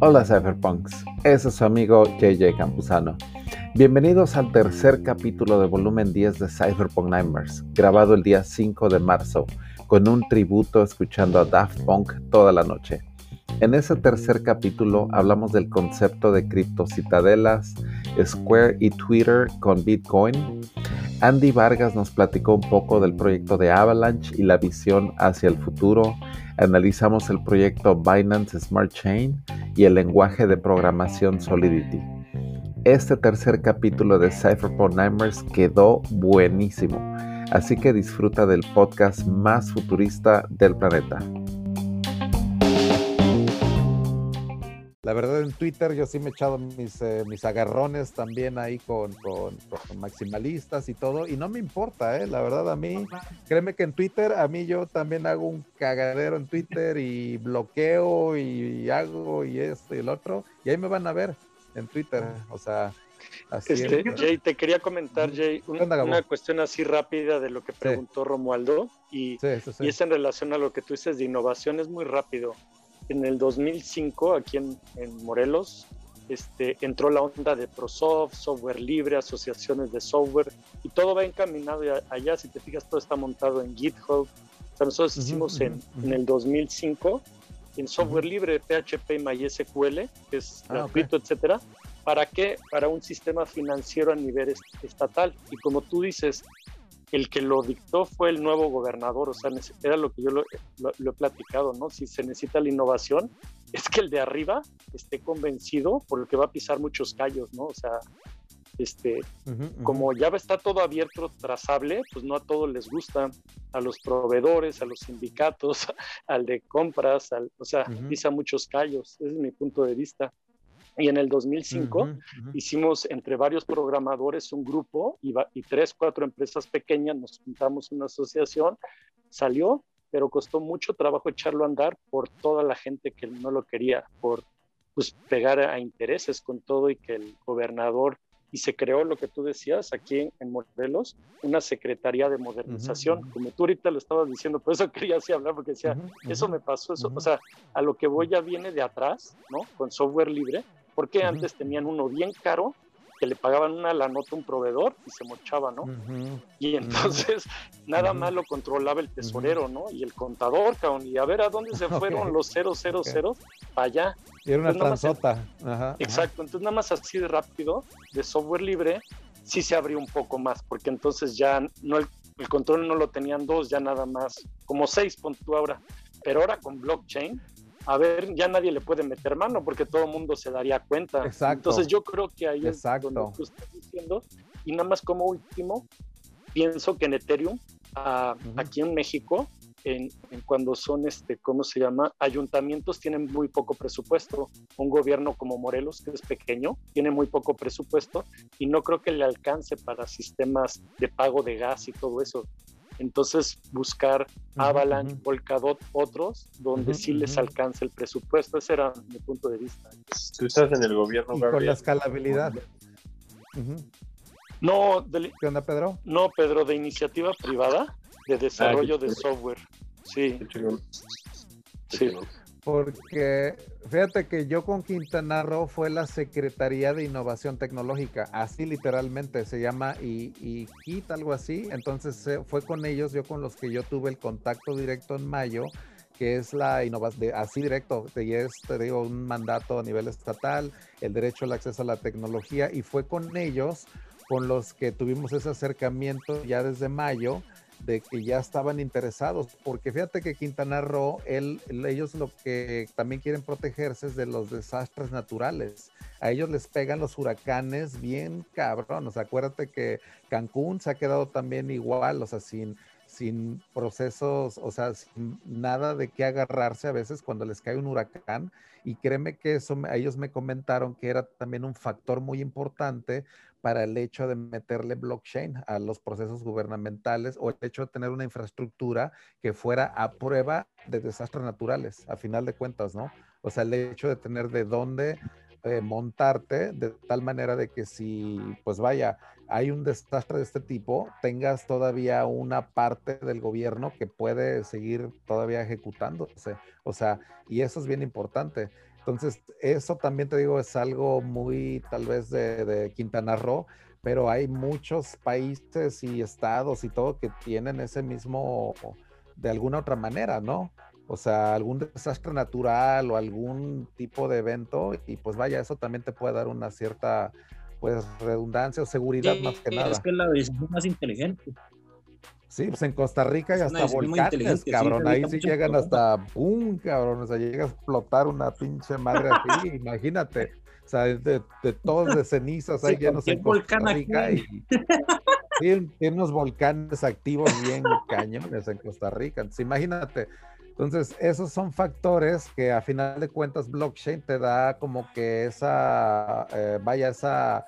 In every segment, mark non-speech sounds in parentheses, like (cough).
Hola Cypherpunks, ese es su amigo JJ Campuzano. Bienvenidos al tercer capítulo de volumen 10 de Cypherpunk Nightmares, grabado el día 5 de marzo, con un tributo escuchando a Daft Punk toda la noche. En ese tercer capítulo hablamos del concepto de criptocitadelas, Square y Twitter con Bitcoin. Andy Vargas nos platicó un poco del proyecto de Avalanche y la visión hacia el futuro. Analizamos el proyecto Binance Smart Chain y el lenguaje de programación Solidity. Este tercer capítulo de Cypherpunk Nightmares quedó buenísimo, así que disfruta del podcast más futurista del planeta. La verdad en Twitter yo sí me he echado mis, eh, mis agarrones también ahí con, con, maximalistas y todo, y no me importa, ¿eh? la verdad a mí, créeme que en Twitter, a mí yo también hago un cagadero en Twitter y bloqueo y, hago y esto y el otro, y ahí me van a ver en Twitter, o sea... Así este, Jay, te quería comentar, Jay, una cuestión así rápida de lo que preguntó Romualdo, y, y es en relación a lo que tú dices de innovación, es muy rápido en el 2005, aquí en, Morelos, este, entró la onda de ProSoft, software libre, asociaciones de software, y todo va encaminado allá. Si te fijas, todo está montado en GitHub. nosotros hicimos en, el 2005 en software libre, PHP y MySQL, que es ah, gratuito, etcétera. ¿Para qué? Para un sistema financiero a nivel estatal. Y como tú dices, el que lo dictó fue el nuevo gobernador, o sea, era lo que yo lo, he platicado, ¿no? Si se necesita la innovación, (laughs) es que el de arriba esté convencido por el que va a pisar muchos callos, ¿no? O sea, este, como ya está todo abierto, trazable, pues no a todos les gusta, a los proveedores, a los sindicatos, (laughs) al de compras, al, o sea, pisa muchos callos, ese es mi punto de vista. Y en el 2005 hicimos entre varios programadores un grupo y, y, tres, cuatro empresas pequeñas, nos juntamos una asociación, salió, pero costó mucho trabajo echarlo a andar por toda la gente que no lo quería, por pues, pegar a intereses con todo y que el gobernador, y se creó lo que tú decías aquí en, Morelos, una secretaría de modernización, como tú ahorita lo estabas diciendo, por eso (laughs) quería así hablar, porque decía, eso me pasó, eso, o sea, a lo que voy ya viene de atrás, ¿no? Con software libre, porque antes tenían uno bien caro que le pagaban una la nota a un proveedor y se mochaba, ¿no? Y entonces (laughs) nada más lo controlaba el tesorero, ¿no? Y el contador, cabrón, y a ver a dónde se (laughs) fueron los 000 para allá. Y era una transota. Exacto, entonces nada más así de rápido, de software libre, sí se abrió un poco más, porque entonces ya no el, control no lo tenían dos, ya nada más, como seis, pon ahora. Pero ahora con blockchain, a ver, ya nadie le puede meter mano porque todo el mundo se daría cuenta. Exacto. Entonces yo creo que ahí es donde tú estás diciendo. Y nada más como último, pienso que en Ethereum, ah, aquí en México, en, cuando son, este, ¿cómo se llama? Ayuntamientos tienen muy poco presupuesto. Un gobierno como Morelos, que es pequeño, tiene muy poco presupuesto y no creo que le alcance para sistemas de pago de gas y todo eso. Entonces, buscar Avalanche, Polkadot, otros, donde sí les alcance el presupuesto. Ese era mi punto de vista. Tú estás en el gobierno, y Con la escalabilidad. No, ¿qué onda, Pedro? No, Pedro, de iniciativa privada, de desarrollo ah, de software. Sí. Sí. Porque fíjate que yo con Quintana Roo fue la Secretaría de Innovación Tecnológica, así literalmente se llama y, y algo así. Entonces eh, fue con ellos, yo con los que yo tuve el contacto directo en mayo, que es la innovación, así directo, y es, te digo, un mandato a nivel estatal, el derecho al acceso a la tecnología, y fue con ellos con los que tuvimos ese acercamiento ya desde mayo de que ya estaban interesados, porque fíjate que Quintana Roo, ellos lo que también quieren protegerse es de los desastres naturales. A ellos les pegan los huracanes bien cabrón. O sea, acuérdate que Cancún se ha quedado también igual, o sea, sin, sin procesos, o sea, sin nada de qué agarrarse a veces cuando les cae un huracán. Y créeme que eso, ellos me comentaron que era también un factor muy importante para el hecho de meterle blockchain a los procesos gubernamentales o el hecho de tener una infraestructura que fuera a prueba de desastres naturales, a final de cuentas, ¿no? O sea, el hecho de tener de dónde eh, montarte de tal manera de que si, pues vaya, hay un desastre de este tipo, tengas todavía una parte del gobierno que puede seguir todavía ejecutándose. O sea, y eso es bien importante. Entonces, eso también te digo, es algo muy tal vez de, de Quintana Roo, pero hay muchos países y estados y todo que tienen ese mismo, de alguna otra manera, ¿no? O sea, algún desastre natural o algún tipo de evento y pues vaya, eso también te puede dar una cierta pues redundancia o seguridad más que nada. Es que la decisión más inteligente. Sí, pues en Costa Rica hay hasta volcanes, cabrón. Ahí sí llegan hasta ¡pum! cabrón. O sea, llega a explotar una pinche madre así, (laughs) imagínate. O sea, de, de todos de cenizas hay llenos en Costa Rica. Y, sí, tiene unos volcanes activos bien cañones en Costa Rica. Entonces, imagínate. Entonces, esos son factores que a final de cuentas blockchain te da como que esa, eh, vaya, esa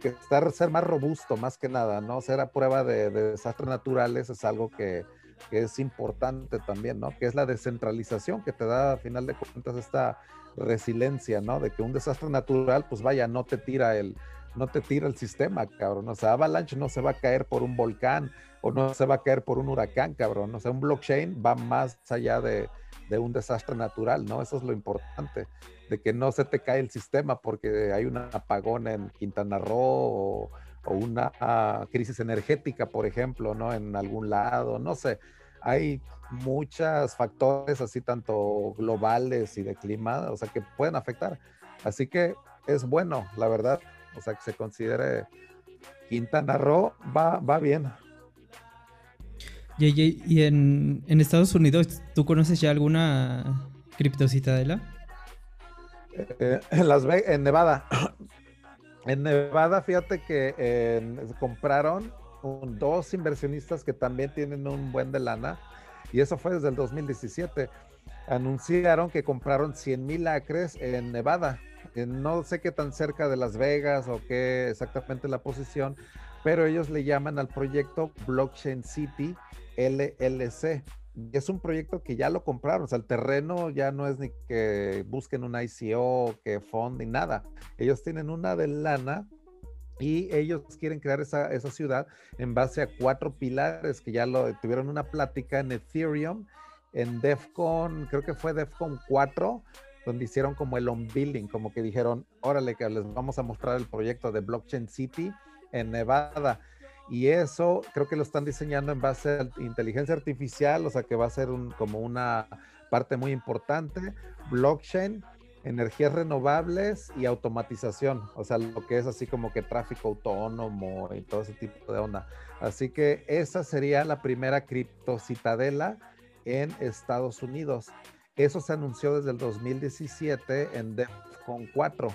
que estar, ser más robusto más que nada, ¿no? Ser a prueba de, desastres naturales es algo que, es importante también, ¿no? Que es la descentralización que te da a final de cuentas esta resiliencia, ¿no? De que un desastre natural, pues vaya, no te tira el, no te tira el sistema, cabrón. O sea, Avalanche no se va a caer por un volcán o no se va a caer por un huracán, cabrón. O sea, un blockchain va más allá de, un desastre natural, ¿no? Eso es lo importante de que no se te cae el sistema porque hay un apagón en Quintana Roo o, una ah, crisis energética, por ejemplo, ¿no? En algún lado, no sé. Hay muchos factores así, tanto globales y de clima, o sea, que pueden afectar. Así que es bueno, la verdad, o sea, que se considere Quintana Roo va, va bien. Y, en, en Estados Unidos, ¿tú conoces ya alguna criptocitadela? Eh, en, Las en Nevada. (clears throat) en Nevada, fíjate que compraron dos inversionistas que también tienen un buen de lana, y eso fue desde el 2017. Anunciaron que compraron 100 mil acres en Nevada. No sé qué tan cerca de Las Vegas o qué exactamente la posición, pero ellos le llaman al proyecto Blockchain City LLC es un proyecto que ya lo compraron, o sea, el terreno ya no es ni que busquen un ICO, que fund, ni nada. Ellos tienen una de lana y ellos quieren crear esa, esa ciudad en base a cuatro pilares que ya lo tuvieron una plática en Ethereum, en DEFCON, creo que fue DEFCON 4, donde hicieron como el on-building, como que dijeron, órale, que les vamos a mostrar el proyecto de Blockchain City en Nevada y eso creo que lo están diseñando en base a inteligencia artificial, o sea que va a ser un, como una parte muy importante, blockchain, energías renovables y automatización, o sea, lo que es así como que tráfico autónomo y todo ese tipo de onda. Así que esa sería la primera criptocitadela en Estados Unidos. Eso se anunció desde el 2017 en DEFCON 4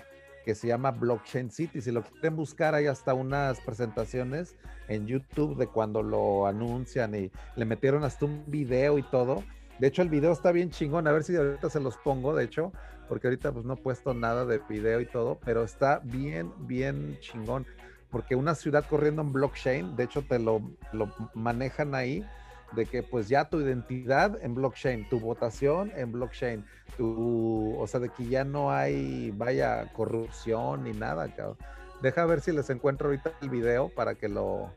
que se llama Blockchain City. Si lo quieren buscar, hay hasta unas presentaciones en YouTube de cuando lo anuncian y le metieron hasta un video y todo. De hecho, el video está bien chingón. A ver si ahorita se los pongo, de hecho, porque ahorita pues no he puesto nada de video y todo, pero está bien, bien chingón. Porque una ciudad corriendo en blockchain, de hecho te lo, lo manejan ahí de que pues ya tu identidad en blockchain, tu votación en blockchain, tu, o sea, de que ya no hay, vaya, corrupción ni nada, cabrón. Deja ver si les encuentro ahorita el video para que lo,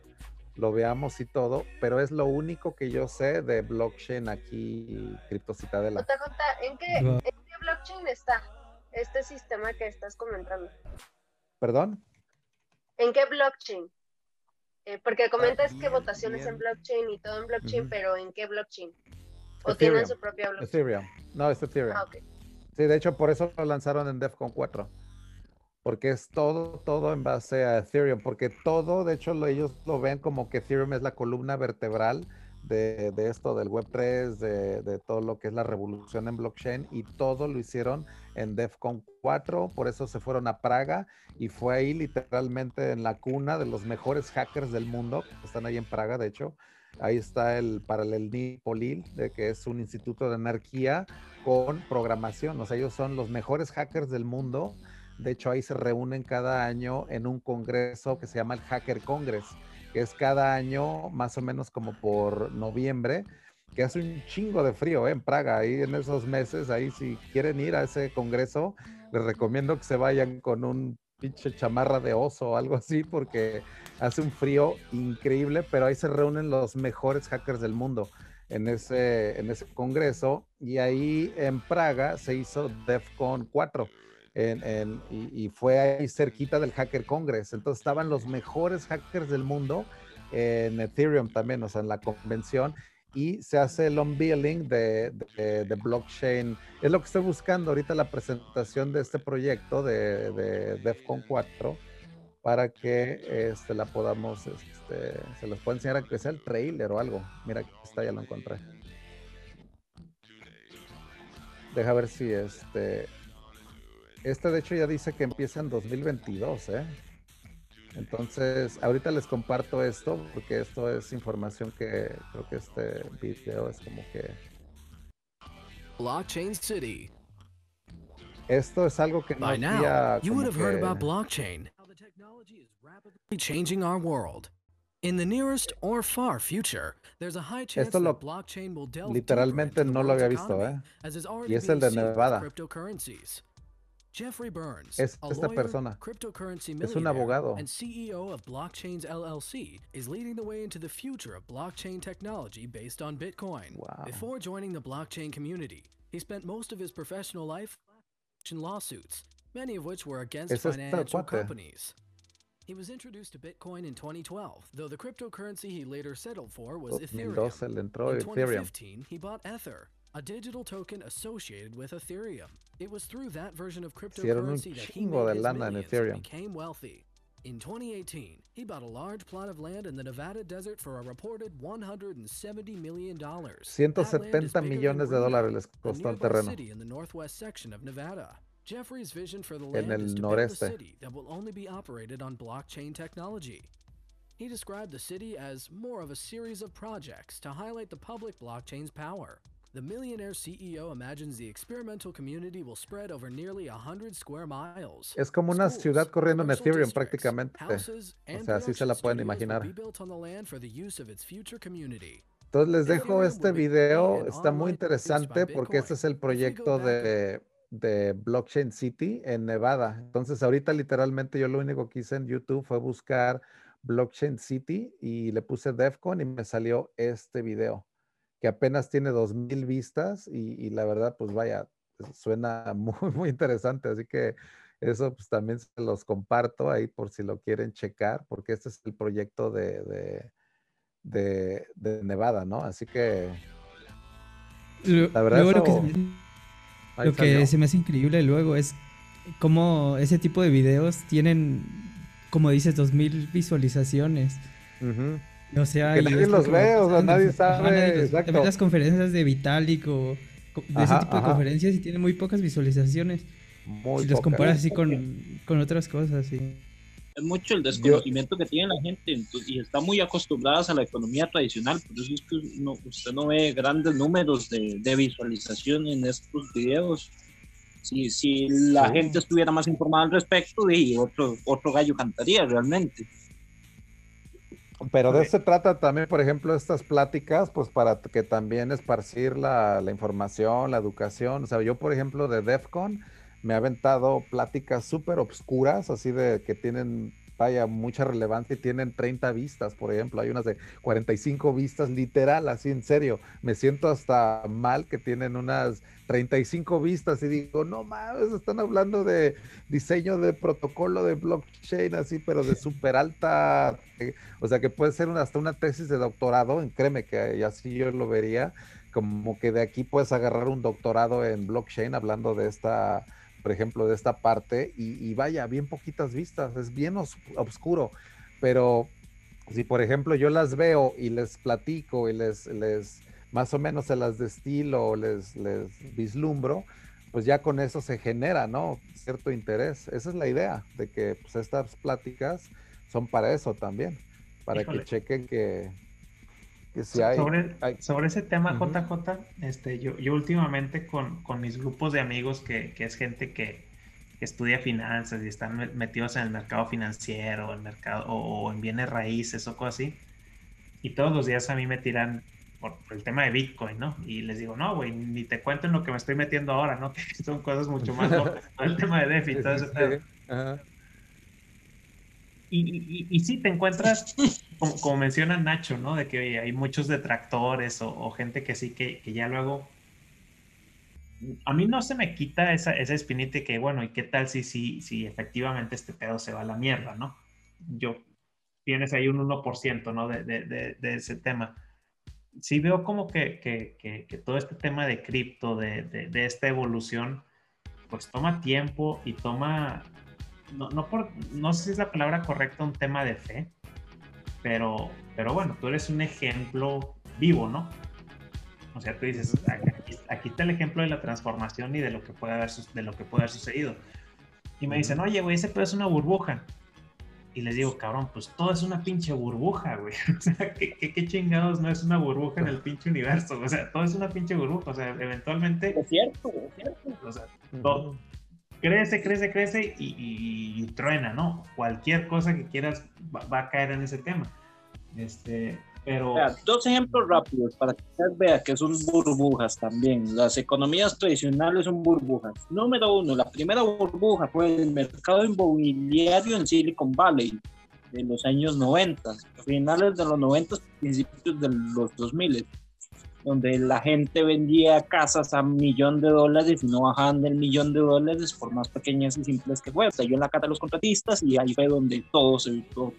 lo veamos y todo, pero es lo único que yo sé de blockchain aquí, Criptocitadela. JJ, ¿en qué, ¿en qué blockchain está este sistema que estás comentando? ¿Perdón? ¿En qué blockchain? Eh, porque comentas que votaciones en blockchain y todo en blockchain, pero ¿en qué blockchain? ¿O tienen su propia blockchain? Ethereum. No, es Ethereum. Ah, Sí, de hecho, por eso lo lanzaron en DEFCON 4. Porque es todo, todo en base a Ethereum. Porque todo, de hecho, ellos lo ven como que Ethereum es la columna vertebral de, esto del Web3, de, de, todo lo que es la revolución en blockchain y todo lo hicieron en DEFCON 4, por eso se fueron a Praga y fue ahí literalmente en la cuna de los mejores hackers del mundo, están ahí en Praga de hecho. Ahí está el Paralel Polil, de que es un instituto de anarquía con programación. O sea, ellos son los mejores hackers del mundo. De hecho, ahí se reúnen cada año en un congreso que se llama el Hacker Congress que es cada año más o menos como por noviembre, que hace un chingo de frío ¿eh? en Praga, ahí en esos meses, ahí si quieren ir a ese congreso, les recomiendo que se vayan con un pinche chamarra de oso o algo así porque hace un frío increíble, pero ahí se reúnen los mejores hackers del mundo en ese, en ese congreso y ahí en Praga se hizo DEFCON 4 y, fue ahí cerquita del Hacker Congress. Entonces estaban los mejores hackers del mundo en Ethereum también, o sea, en la convención y se hace el unveiling de, de, blockchain. Es lo que estoy buscando ahorita la presentación de este proyecto de, de DEFCON 4 para que este, la podamos, este, se los pueda enseñar a que sea el trailer o algo. Mira, aquí está, ya lo encontré. Deja ver si este... Este de hecho ya dice que empieza en 2022, ¿eh? Entonces, ahorita les comparto esto porque esto es información que creo que este video es como que... Blockchain City. Esto es algo que no By now, you would have heard about blockchain. How the technology is rapidly changing our world. In the nearest or far future, there's a high chance Esto lo, that blockchain will delve literalmente no lo había visto, ¿eh? Y es el de Nevada. Jeffrey Burns, es esta lawyer, persona. Es un abogado. And CEO of Blockchains LLC is leading the way into the future of blockchain technology based on Bitcoin. Wow. Before joining the blockchain community, he spent most of his professional life in lawsuits, many of which were against es financial companies. He was introduced to Bitcoin in 2012, though the cryptocurrency he later settled for was oh, Ethereum. in 2015, he bought Ether, a digital token associated with Ethereum. It was through that version of cryptocurrency that he made his millions and became wealthy. In 2018, he bought a large plot of land in the Nevada desert for a reported 170 million dollars. 170 millones de dólares les costó el terreno. City in the northwest section of Nevada. Jeffrey's vision for the land is to build a city that will only be operated on blockchain technology. He described the city as more of a series of projects to highlight the public blockchain's power. The millionaire CEO imagines the experimental community will spread over nearly 100 square miles. Es como una ciudad corriendo en Ethereum prácticamente. O sea, así se la pueden imaginar. Entonces les dejo este video, está muy interesante porque este es el proyecto de, de Blockchain City en Nevada. Entonces ahorita literalmente yo lo único que hice en YouTube fue buscar Blockchain City y le puse DEFCON y me salió este video que apenas tiene dos mil vistas y, la verdad, pues vaya, suena (laughs) muy, muy interesante. Así que eso pues también se los comparto ahí por si lo quieren checar, porque este es el proyecto de, de, de, Nevada, ¿no? Así que... la verdad... lo que, se, me hace increíble luego es cómo ese tipo de videos tienen, como dices, dos mil visualizaciones. O sea, que nadie los ve, o sea, nadie (laughs) sabe. exacto. las conferencias de Vitalik o de ese tipo de conferencias y tiene muy pocas visualizaciones. Muy si los comparas así con, con, otras cosas, sí. Es mucho el desconocimiento que tiene la gente y está muy acostumbradas a la economía tradicional, por eso es que usted no ve grandes números de, de visualización en estos videos. Si, si la gente estuviera más informada al respecto, y otro, otro gallo cantaría realmente. Pero de eso se trata también, por ejemplo, estas pláticas, pues para que también esparcir la, la información, la educación. O sea, yo, por ejemplo, de DEFCON me ha aventado pláticas súper obscuras, así de que tienen vaya mucha relevancia y tienen 30 vistas, por ejemplo, hay unas de 45 vistas, literal, así en serio, me siento hasta mal que tienen unas 35 vistas y digo, no mames, están hablando de diseño de protocolo de blockchain, así, pero de súper alta, o sea, que puede ser hasta una tesis de doctorado, créeme que así yo lo vería, como que de aquí puedes agarrar un doctorado en blockchain hablando de esta por ejemplo, de esta parte, y, vaya, bien poquitas vistas, es bien oscuro, pero si por ejemplo yo las veo y les platico y les, les más o menos se las destilo, les, les vislumbro, pues ya con eso se genera, ¿no? Cierto interés. Esa es la idea, de que pues, estas pláticas son para eso también, para que chequen que, sobre, ese tema, JJ, este, yo, yo últimamente con, con, mis grupos de amigos, que, que es gente que, estudia finanzas y están metidos en el mercado financiero, el mercado, o, en bienes raíces o cosas así, y todos los días a mí me tiran por, el tema de Bitcoin, ¿no? Y les digo, no, güey, ni te cuento en lo que me estoy metiendo ahora, ¿no? (laughs) Que son cosas mucho más locas, el tema de y todo (laughs) eso. Y, y, y, sí, te encuentras, como, como, menciona Nacho, ¿no? De que hay muchos detractores o, gente que sí, que, que, ya luego... A mí no se me quita esa, esa espinita que, bueno, ¿y qué tal si, si, si efectivamente este pedo se va a la mierda, ¿no? Yo, tienes ahí un 1%, ¿no? De, de, de, ese tema. Sí veo como que, que, que, todo este tema de cripto, de, esta evolución, pues toma tiempo y toma no, no, por, no sé si es la palabra correcta, un tema de fe, pero, pero bueno, tú eres un ejemplo vivo, ¿no? O sea, tú dices, aquí, está el ejemplo de la transformación y de lo que puede haber, de lo que puede haber sucedido. Y me dicen, oye, güey, ese pedo es una burbuja. Y les digo, cabrón, pues todo es una pinche burbuja, güey. (laughs) O sea, ¿qué, qué, chingados no es una burbuja en el pinche universo? O sea, todo es una pinche burbuja. O sea, eventualmente... Es cierto, es cierto. O sea, todo, crece, crece, crece y, truena, ¿no? Cualquier cosa que quieras va, a caer en ese tema. Este, pero... dos ejemplos rápidos para que usted vea que son burbujas también. Las economías tradicionales son burbujas. Número uno, la primera burbuja fue el mercado inmobiliario en Silicon Valley de los años 90, finales de los 90, principios de los 2000 donde la gente vendía casas a millón de dólares y no bajaban del millón de dólares por más pequeñas y simples que fueran. yo en la casa de los contratistas y ahí fue donde todos todo,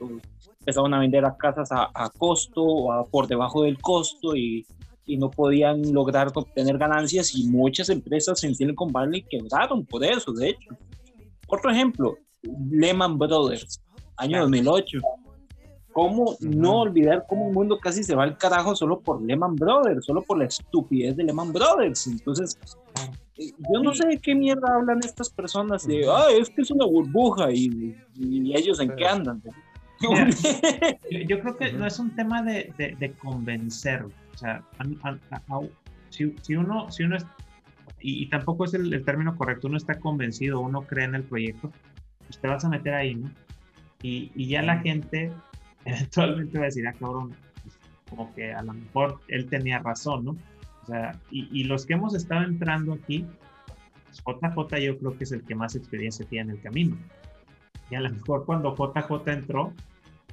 empezaron a vender a casas a, a costo o a, por debajo del costo y, y, no podían lograr obtener ganancias y muchas empresas en Silicon Valley quebraron por eso, de hecho. Otro ejemplo, Lehman Brothers, año 2008 ¿Cómo no olvidar cómo un mundo casi se va al carajo solo por Lehman Brothers, solo por la estupidez de Lehman Brothers? Entonces, eh, yo no sé de qué mierda hablan estas personas de, ah, es que es una burbuja y, ellos en qué andan. (laughs) yo, creo que no es un tema de, de, convencer. O sea, si, uno, si uno es, y, tampoco es el, término correcto, uno está convencido, uno cree en el proyecto, pues te vas a meter ahí, ¿no? Y, y ya la gente eventualmente (laughs) va a decir, ah, cabrón, pues, como que a lo mejor él tenía razón, ¿no? O sea, y, los que hemos estado entrando aquí, JJ pues, yo creo que es el que más experiencia tiene en el camino. Y a lo mejor cuando JJ entró,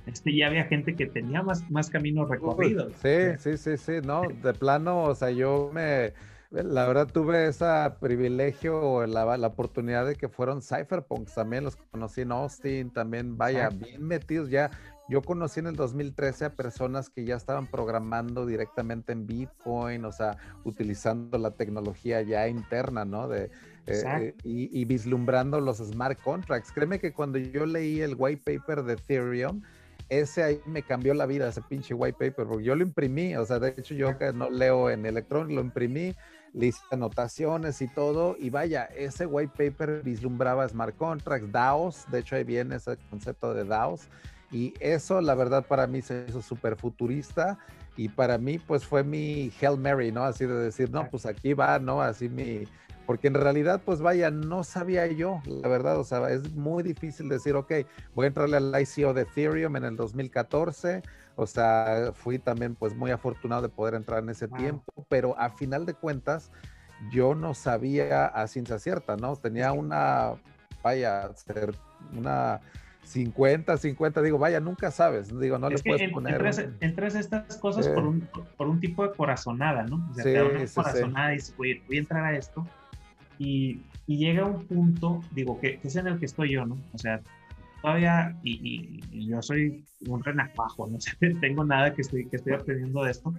este, ya había gente que tenía más, más caminos recorridos. Sí, sí, sí, sí, no, de plano, o sea, yo me, la verdad tuve ese privilegio, la, la oportunidad de que fueron cypherpunks, también los conocí en Austin, también, vaya, bien metidos ya, yo conocí en el 2013 a personas que ya estaban programando directamente en Bitcoin, o sea, utilizando la tecnología ya interna, ¿no? De, eh, eh, y, vislumbrando los smart contracts. Créeme que cuando yo leí el white paper de Ethereum, ese ahí me cambió la vida, ese pinche white paper, porque yo lo imprimí, o sea, de hecho yo que no leo en electrónico, lo imprimí, le hice anotaciones y todo, y vaya, ese white paper vislumbraba smart contracts, DAOs, de hecho ahí viene ese concepto de DAOs, y eso, la verdad, para mí se hizo súper futurista. Y para mí, pues fue mi Hail Mary, ¿no? Así de decir, no, pues aquí va, ¿no? Así mi. Porque en realidad, pues vaya, no sabía yo, la verdad, o sea, es muy difícil decir, ok, voy a entrarle al ICO de Ethereum en el 2014, o sea, fui también pues muy afortunado de poder entrar en ese tiempo, pero a final de cuentas, yo no sabía a ciencia cierta, ¿no? Tenía una, vaya, una 50, 50, digo, vaya, nunca sabes, digo, no le puedes poner. Entras, estas cosas por, un, por un tipo de corazonada, ¿no? O sea, te da una corazonada y dices, voy, voy, a entrar a esto. Y, y llega un punto, digo, que, es en el que estoy yo, ¿no? O sea, todavía, y, y, yo soy un renacuajo, no (laughs) sé, tengo nada que estoy, que estoy aprendiendo de esto,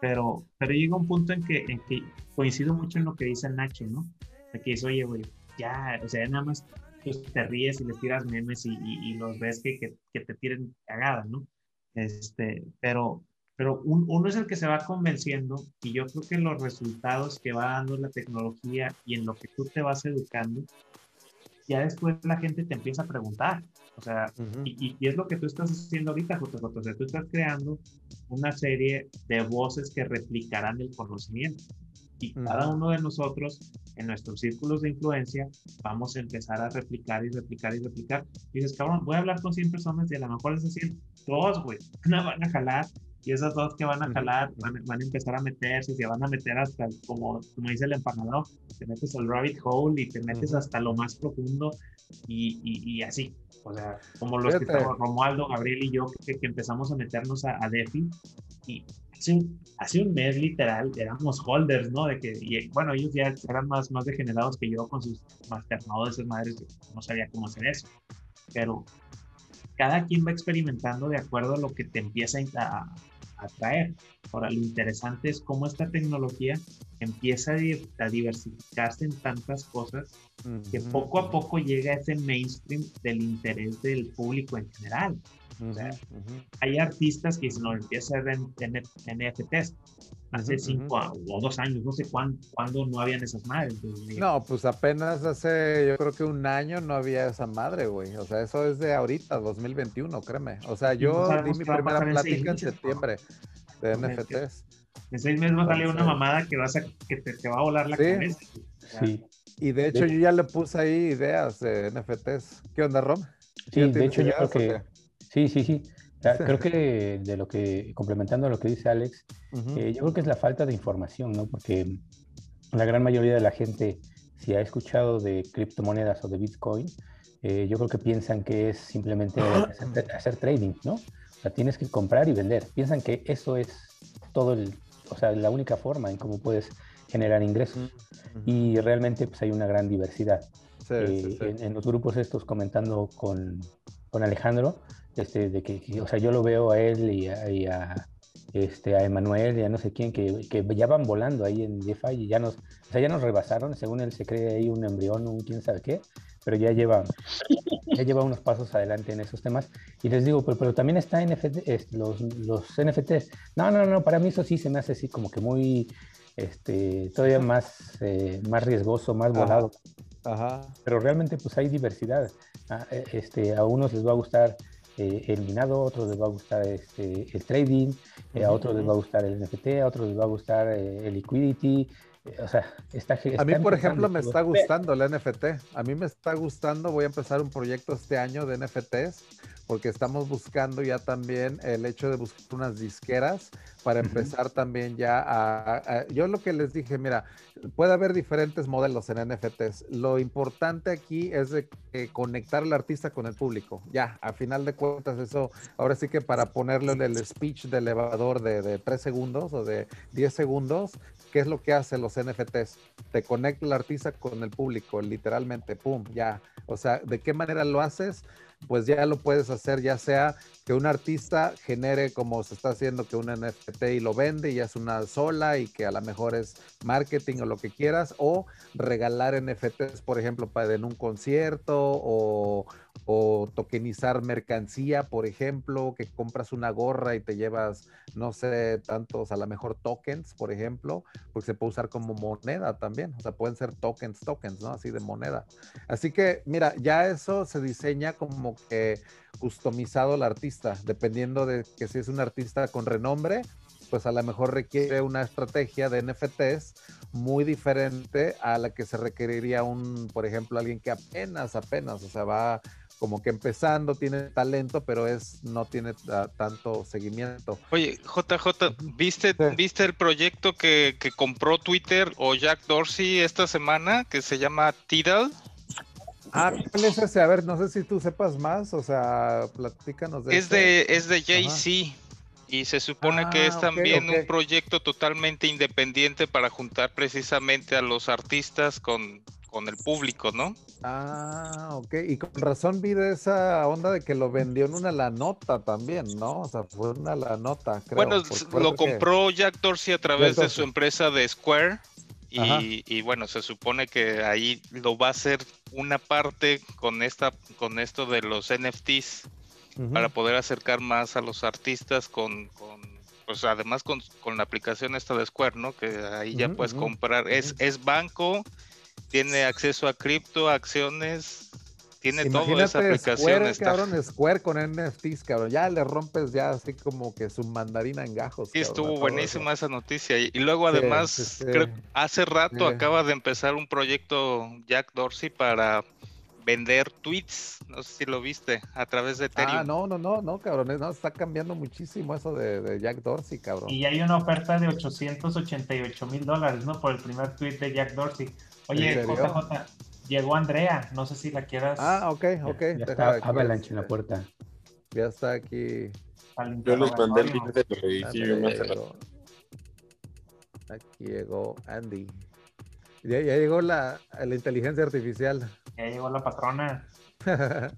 pero, pero llega un punto en que, en que coincido mucho en lo que dice Nacho, ¿no? De que dice, oye, güey, ya, o sea, nada más pues, te ríes y les tiras memes y, los ves que, que, te tiren cagada, ¿no? Este, pero pero uno es el que se va convenciendo y yo creo que los resultados que va dando la tecnología y en lo que tú te vas educando, ya después la gente te empieza a preguntar. O sea, y, y, es lo que tú estás haciendo ahorita, JJ. O sea, tú estás creando una serie de voces que replicarán el conocimiento. Y cada uno de nosotros, en nuestros círculos de influencia, vamos a empezar a replicar y replicar y replicar. Y dices, cabrón, voy a hablar con 100 personas y a lo mejor esas 100, dos, güey, (laughs) una van a jalar. Y esas dos que van a jalar van, a empezar a meterse, se van a meter hasta, como, como dice el empanador, te metes al rabbit hole y te metes hasta lo más profundo y, y, así. O sea, como los que estamos, Romualdo, Gabriel y yo, que, que empezamos a meternos a, a DeFi y hace un, mes literal éramos holders, ¿no? De que, y, bueno, ellos ya eran más, más degenerados que yo con sus masternodes, esas madres, no sabía cómo hacer eso. Pero cada quien va experimentando de acuerdo a lo que te empieza a, atraer. Ahora, lo interesante es cómo esta tecnología empieza a, diversificarse en tantas cosas que poco a poco llega a ese mainstream del interés del público en general. Hay artistas que se nos empieza a en, NFTs. Hace cinco o dos años, no sé cuándo, no habían esas madres. No, pues apenas hace, yo creo que un año no había esa madre, güey. O sea, eso es de ahorita, 2021, créeme. O sea, yo di mi primera plática en septiembre de NFTs. En seis meses va a salir una mamada que, vas a, que te, va a volar la cabeza. Sí. Y de hecho, yo ya le puse ahí ideas de NFTs. ¿Qué onda, Rom? Sí, de hecho, yo creo que Sí, sí, sí. Creo (laughs) que de lo que, complementando lo que dice Alex, eh, yo creo que es la falta de información, ¿no? Porque la gran mayoría de la gente, si ha escuchado de criptomonedas o de Bitcoin, eh, yo creo que piensan que es simplemente (clears throat) hacer, trading, ¿no? O sea, tienes que comprar y vender. Piensan que eso es todo el, o sea, la única forma en cómo puedes generar ingresos. Y realmente pues hay una gran diversidad. Eh, en, los grupos estos comentando con, con Alejandro, este, de que, o sea, yo lo veo a él y a, este, a Emanuel y a no sé quién, que, que, ya van volando ahí en DeFi y ya nos, o sea, ya nos rebasaron, según él se cree ahí un embrión, un quién sabe qué, pero ya lleva, ya lleva unos pasos adelante en esos temas. Y les digo, pero, pero también está NFT, los, los NFTs. No, no, no, para mí eso sí se me hace así como que muy, este, todavía más, eh, más riesgoso, más volado. Ajá. Pero realmente pues hay diversidad. Ah, e, este, a unos les va a gustar eh, el minado, a otros les va a gustar este, el trading, eh, a otros les va a gustar el NFT, a otros les va a gustar eh, el liquidity. o sea, está, A mí, por ejemplo, me está gustando el NFT. A mí me está gustando, voy a empezar un proyecto este año de NFTs porque estamos buscando ya también el hecho de buscar unas disqueras para empezar también ya a, Yo lo que les dije, mira, puede haber diferentes modelos en NFTs. Lo importante aquí es de, conectar al artista con el público. Ya, a final de cuentas, eso, ahora sí que para ponerle el speech de elevador de, de 3 segundos o de 10 segundos, ¿qué es lo que hace los NFTs? Te conecta el artista con el público, literalmente, pum, ya. O sea, ¿de qué manera lo haces? Pues ya lo puedes hacer, ya sea que un artista genere como se está haciendo que un NFT y lo vende y es una sola y que a lo mejor es marketing o lo que quieras, o regalar NFTs, por ejemplo, para en un concierto o, o tokenizar mercancía, por ejemplo, que compras una gorra y te llevas, no sé, tantos, a lo mejor tokens, por ejemplo, porque se puede usar como moneda también, o sea, pueden ser tokens, tokens, ¿no? Así de moneda. Así que, mira, ya eso se diseña como que customizado el artista, dependiendo de que si es un artista con renombre, pues a lo mejor requiere una estrategia de NFTs muy diferente a la que se requeriría un, por ejemplo, alguien que apenas, apenas, o sea, va como que empezando, tiene talento, pero es no tiene tanto seguimiento. Oye, JJ, ¿viste, ¿viste el proyecto que, compró Twitter o Jack Dorsey esta semana que se llama Tidal? Ah, ¿cuál es ese? A ver, no sé si tú sepas más, o sea, platícanos de Es de, es de Jay-Z. Y se supone que es ah, también un proyecto totalmente independiente para juntar precisamente a los artistas con, con el público, ¿no? Ah, ok. Y con razón vi de esa onda de que lo vendió en una la nota también, ¿no? O sea, fue una la nota, creo. Bueno, lo compró Jack Dorsey a través de su empresa de Square. Y, bueno, se supone que ahí lo va a hacer una parte con esta, con esto de los NFTs para poder acercar más a los artistas con, con pues además con, con, la aplicación esta de Square, ¿no? Que ahí ya puedes comprar, es, es banco, tiene acceso a cripto, acciones, tiene todo esa aplicación. Square, cabrón, Square con NFTs, cabrón. Ya le rompes ya así como que su mandarina en gajos. Sí, estuvo buenísima esa noticia. Y luego además, hace rato acaba de empezar un proyecto Jack Dorsey para vender tweets, no sé si lo viste, a través de Ethereum. Ah, no, no, no, no, cabrón, no, está cambiando muchísimo eso de, Jack Dorsey, cabrón. Y hay una oferta de 888 mil dólares, ¿no? Por el primer tweet de Jack Dorsey. Oye, JJ, llegó Andrea, no sé si la quieras. Ah, ok, ok. Ya, está Avalanche en la puerta. Ya está aquí. Yo les mandé el link de lo Aquí llegó Andy. Ya, ya llegó la, la, inteligencia artificial. Ya llegó la patrona. (laughs)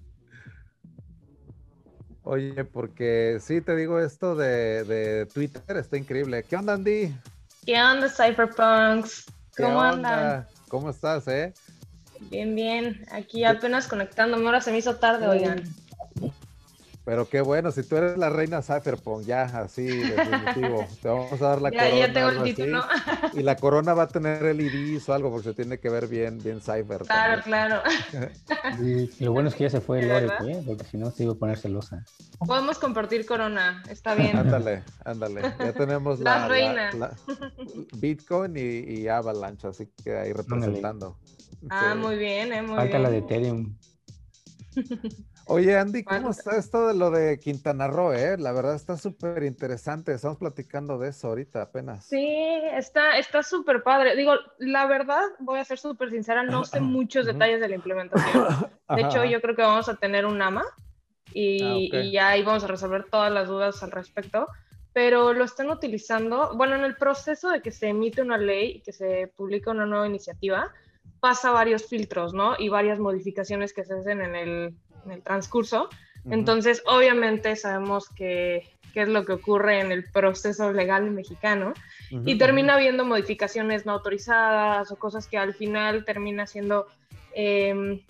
Oye, porque sí te digo esto de, de, Twitter, está increíble. ¿Qué onda, Andy? ¿Qué onda, Cypherpunks? ¿Cómo andan? ¿Cómo estás, eh? Bien, bien. Aquí apenas conectándome. Ahora se me hizo tarde, oigan. Pero qué bueno, si tú eres la reina Cypherpunk, ya así, definitivo. (laughs) Te vamos a dar la corona. Ya tengo el título. Y la corona va a tener el iris o algo, porque se tiene que ver bien, bien Cypher. Claro, claro. (laughs) Y lo bueno es que ya se fue (laughs) el Lore, ¿eh? porque si no se iba a poner celosa. Podemos compartir corona, está bien. Ándale, ándale. Ya tenemos la, reina. Bitcoin y, Avalanche, así que ahí representando. Ah, muy bien, eh, muy Falta la de Ethereum. Oye, Andy, ¿cómo está esto de lo de Quintana Roo? Eh? La verdad está súper interesante. Estamos platicando de eso ahorita apenas. Sí, está está súper padre. Digo, la verdad, voy a ser súper sincera, no sé (clears throat) muchos detalles de la implementación. (clears throat) De hecho, yo creo que vamos a tener un AMA y, ah, y ya ahí vamos a resolver todas las dudas al respecto. Pero lo están utilizando, bueno, en el proceso de que se emite una ley y que se publica una nueva iniciativa, pasa varios filtros, ¿no? Y varias modificaciones que se hacen en el en el transcurso. Entonces, obviamente sabemos qué es lo que ocurre en el proceso legal mexicano y termina habiendo modificaciones no autorizadas o cosas que al final termina siendo, em,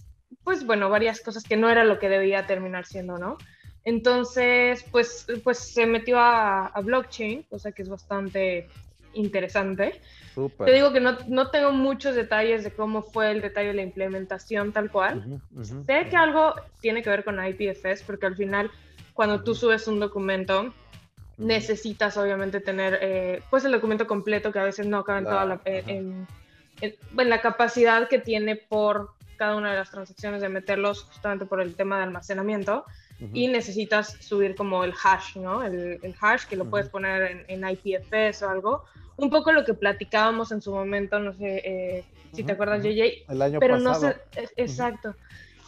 pues bueno, varias cosas que no era lo que debía terminar siendo, ¿no? Entonces, pues, pues se metió a, a blockchain, cosa que es bastante interesante. Te digo que no, no, tengo muchos detalles de cómo fue el detalle de la implementación tal cual. Sé que algo tiene que ver con IPFS porque al final cuando tú subes un documento necesitas obviamente tener eh, pues el documento completo que a veces no cabe en toda la, eh, en, en, la capacidad que tiene por cada una de las transacciones de meterlos justamente por el tema de almacenamiento y necesitas subir como el hash, ¿no? El, el hash que lo puedes poner en, en, IPFS o algo un poco lo que platicábamos en su momento, no sé eh, si te acuerdas, JJ. El año pero no sé, exacto.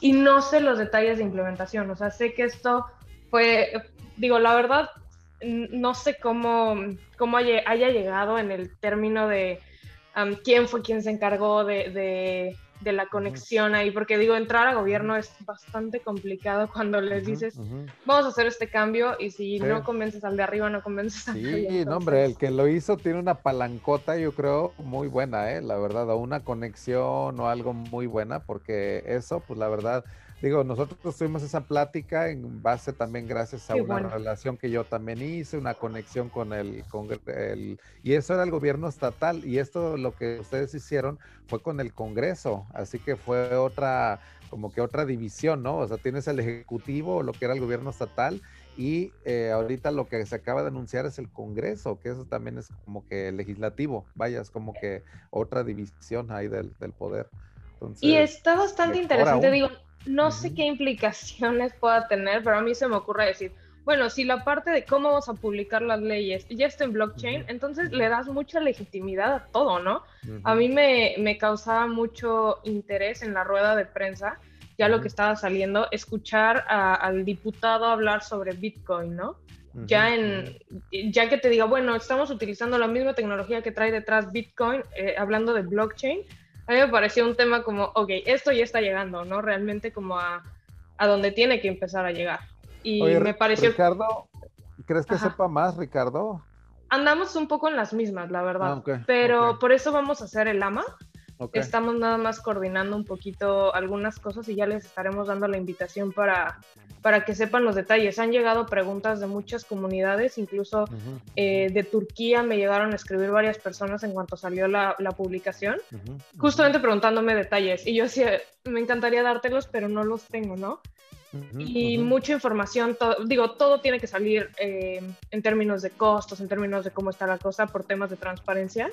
Y no sé los detalles de implementación, o sea, sé que esto fue, digo, la verdad, no sé cómo, cómo haya, llegado en el término de quién fue quien se encargó de de la conexión ahí, porque digo, entrar a gobierno es bastante complicado cuando les dices, vamos a hacer este cambio y si no convences al de arriba, no convences al de Sí, no, hombre, el que lo hizo tiene una palancota, yo creo, muy buena, ¿eh? la verdad, o una conexión o algo muy buena, porque eso, pues la verdad, digo, nosotros tuvimos esa plática en base también gracias a una relación que yo también hice, una conexión con el, con el, y eso era el gobierno estatal, y esto lo que ustedes hicieron fue con el Congreso, así que fue otra, como que otra división, ¿no? O sea, tienes el Ejecutivo, lo que era el gobierno estatal, y eh, ahorita lo que se acaba de anunciar es el Congreso, que eso también es como que legislativo, vaya, es como que otra división ahí del, del poder. y está bastante interesante, digo, no sé qué implicaciones pueda tener, pero a mí se me ocurre decir, bueno, si la parte de cómo vamos a publicar las leyes ya está en blockchain, entonces le das mucha legitimidad a todo, ¿no? A mí me, me, causaba mucho interés en la rueda de prensa, ya lo que estaba saliendo, escuchar al diputado hablar sobre Bitcoin, ¿no? Ya, en, ya que te diga, bueno, estamos utilizando la misma tecnología que trae detrás Bitcoin, eh, hablando de blockchain, a mí me pareció un tema como, ok, esto ya está llegando, ¿no? Realmente como a, a donde tiene que empezar a llegar. Y me pareció... Ricardo, ¿crees que sepa más, Ricardo? Andamos un poco en las mismas, la verdad. Ah, pero por eso vamos a hacer el AMA. Estamos nada más coordinando un poquito algunas cosas y ya les estaremos dando la invitación para, para que sepan los detalles. Han llegado preguntas de muchas comunidades, incluso eh, de Turquía me llegaron a escribir varias personas en cuanto salió la, la publicación, justamente preguntándome detalles. Y yo decía, me encantaría dártelos, pero no los tengo, ¿no? Y mucha información, digo, todo tiene que salir eh, en términos de costos, en términos de cómo está la cosa por temas de transparencia.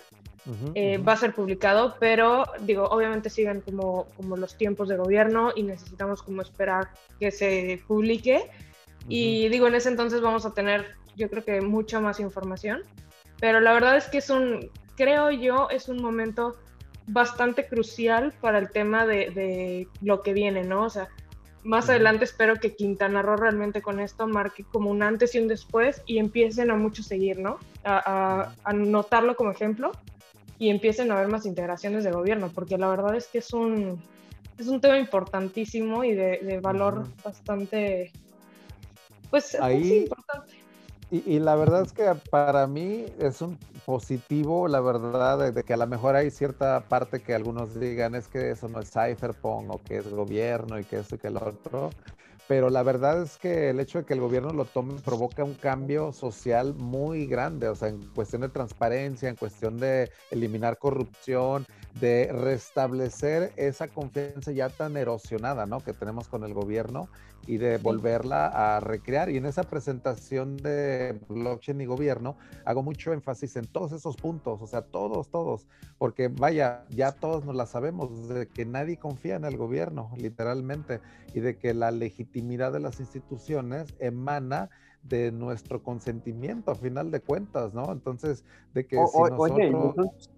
Eh, va a ser publicado, pero digo, obviamente siguen como, como los tiempos de gobierno y necesitamos como esperar que se publique. Y digo, en ese entonces vamos a tener, yo creo que mucha más información, pero la verdad es que es un, creo yo, es un momento bastante crucial para el tema de, de lo que viene, ¿no? O sea, más adelante espero que Quintana Roo realmente con esto marque como un antes y un después y empiecen a muchos seguir, ¿no? A, notarlo como ejemplo y empiecen a haber más integraciones de gobierno, porque la verdad es que es un, es un tema importantísimo y de, valor bastante, pues, Ahí, importante. Y, la verdad es que para mí es un positivo, la verdad, de, que a lo mejor hay cierta parte que algunos digan es que eso no es cypherpunk o que es gobierno y que eso y que lo otro. Pero la verdad es que el hecho de que el gobierno lo tome provoca un cambio social muy grande, o sea, en cuestión de transparencia, en cuestión de eliminar corrupción, de restablecer esa confianza ya tan erosionada, ¿no? Que tenemos con el gobierno y de volverla a recrear. Y en esa presentación de blockchain y gobierno hago mucho énfasis en todos esos puntos, o sea, todos, todos, porque vaya, ya todos nos la sabemos, de que nadie confía en el gobierno, literalmente, y de que la legitimidad de las instituciones emana de nuestro consentimiento a final de cuentas, ¿no? Entonces, de que si nosotros...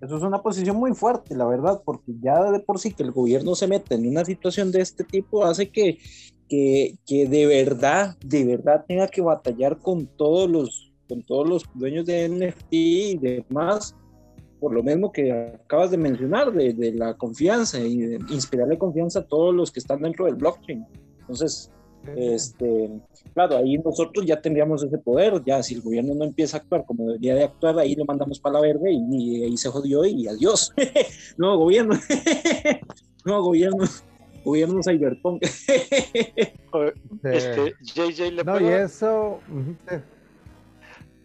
Eso es una posición muy fuerte, la verdad, porque ya de por sí que el gobierno se meta en una situación de este tipo hace que, que, que de verdad, de verdad tenga que batallar con todos los, con todos los dueños de NFT y demás, por lo mismo que acabas de mencionar, de, de la confianza y de inspirarle confianza a todos los que están dentro del blockchain. Entonces, este, claro, ahí nosotros ya tendríamos ese poder, ya si el gobierno no empieza a actuar como debería de actuar, ahí lo mandamos para la verde y, ahí se jodió y adiós. (laughs) no, gobierno. (laughs) no, gobierno. Gobierno cyberpunk. (laughs) este, JJ le No, y eso...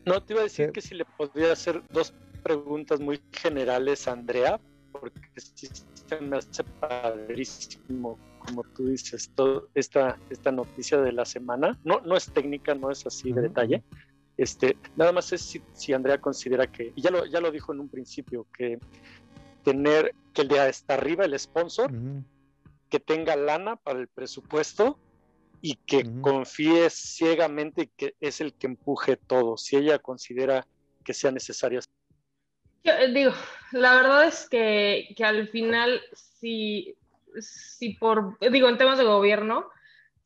No, te iba a decir que si le podría hacer dos preguntas muy generales a Andrea, porque sí se me hace padrísimo como tú dices, todo esta, esta noticia de la semana. No, no es técnica, no es así de detalle. Este, nada más es si, si, Andrea considera que, y ya lo, ya lo dijo en un principio, que tener que el de hasta arriba, el sponsor, que tenga lana para el presupuesto y que confíe ciegamente y que es el que empuje todo, si ella considera que sea necesario. Yo, eh, digo, la verdad es que, que al final, si si por, digo, en temas de gobierno,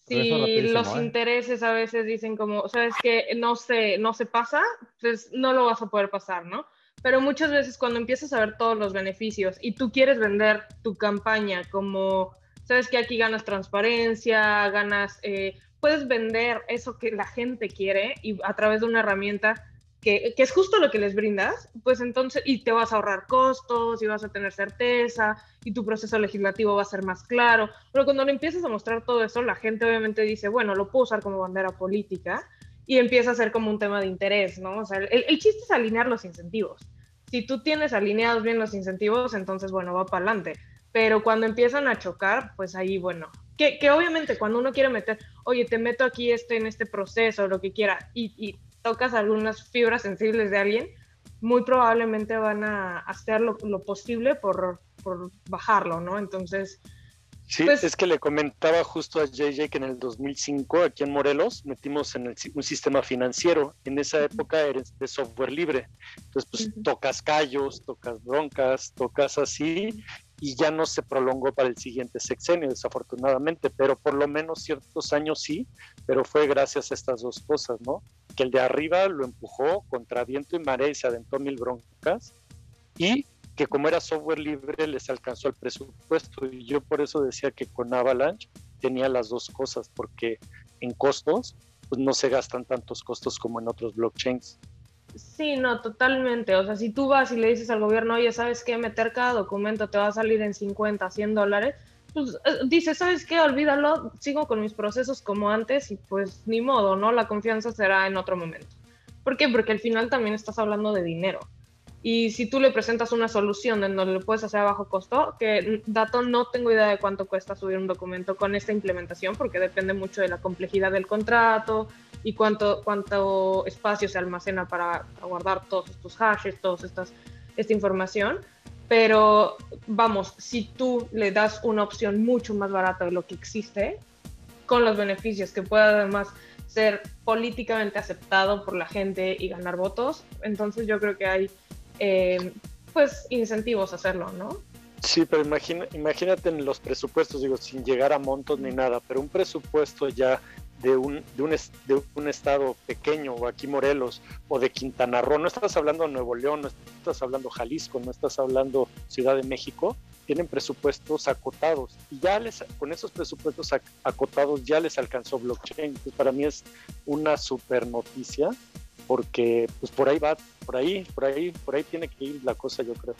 si los ¿eh? intereses a veces dicen como, sabes que no se, no se pasa, pues no lo vas a poder pasar, ¿no? Pero muchas veces cuando empiezas a ver todos los beneficios y tú quieres vender tu campaña como, sabes que aquí ganas transparencia, ganas, eh, puedes vender eso que la gente quiere y a través de una herramienta que, es justo lo que les brindas, pues entonces, y te vas a ahorrar costos, y vas a tener certeza, y tu proceso legislativo va a ser más claro. Pero cuando le empiezas a mostrar todo eso, la gente obviamente dice, bueno, lo puedo usar como bandera política, y empieza a ser como un tema de interés, ¿no? O sea, el, chiste es alinear los incentivos. Si tú tienes alineados bien los incentivos, entonces, bueno, va para adelante. Pero cuando empiezan a chocar, pues ahí, bueno, que, obviamente cuando uno quiere meter, oye, te meto aquí este en este proceso, lo que quiera, y tocas algunas fibras sensibles de alguien, muy probablemente van a hacer lo, posible por, por, bajarlo, ¿no? Entonces... Sí, pues es que le comentaba justo a JJ que en el 2005 aquí en Morelos metimos en un sistema financiero. En esa época eres de software libre. Entonces, pues tocas callos, tocas broncas, tocas así y ya no se prolongó para el siguiente sexenio, desafortunadamente, pero por lo menos ciertos años sí, pero fue gracias a estas dos cosas, ¿no? Que el de arriba lo empujó contra viento y marea y se aventó mil broncas, y que como era software libre les alcanzó el presupuesto, y yo por eso decía que con Avalanche tenía las dos cosas, porque en costos, pues no se gastan tantos costos como en otros blockchains. Sí, no, totalmente. O sea, si tú vas y le dices al gobierno, oye, ¿sabes qué? Meter cada documento te va a salir en 50, 100 dólares, pues eh, dice, ¿sabes qué? Olvídalo, sigo con mis procesos como antes y pues ni modo, ¿no? La confianza será en otro momento. ¿Por qué? Porque al final también estás hablando de dinero. Y si tú le presentas una solución en donde lo puedes hacer a bajo costo, que dato no tengo idea de cuánto cuesta subir un documento con esta implementación, porque depende mucho de la complejidad del contrato y cuánto, cuánto espacio se almacena para guardar todos estos hashes, toda esta información. Pero vamos, si tú le das una opción mucho más barata de lo que existe, con los beneficios que pueda además ser políticamente aceptado por la gente y ganar votos, entonces yo creo que hay eh, pues incentivos a hacerlo, ¿no? Sí, pero imagina, imagínate en los presupuestos, digo, sin llegar a montos ni nada, pero un presupuesto ya de un, de un, de un estado pequeño, o aquí Morelos, o de Quintana Roo, no estás hablando Nuevo León, no estás hablando Jalisco, no estás hablando Ciudad de México, tienen presupuestos acotados y ya les, con esos presupuestos acotados ya les alcanzó blockchain. Para mí es una super noticia porque pues por ahí va, por ahí, por ahí, por ahí tiene que ir la cosa, yo creo.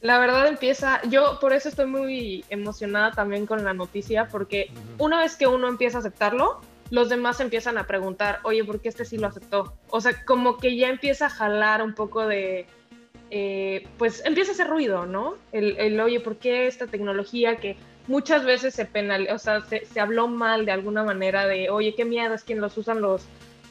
La verdad empieza, yo por eso estoy muy emocionada también con la noticia, porque una vez que uno empieza a aceptarlo, los demás empiezan a preguntar, oye, ¿por qué este sí lo aceptó? O sea, como que ya empieza a jalar un poco de, eh, pues empieza a hacer ruido, ¿no? El, el, oye, ¿por qué esta tecnología que muchas veces se penal, o sea, se, se, habló mal de alguna manera de, oye, qué miedo es quien los usan los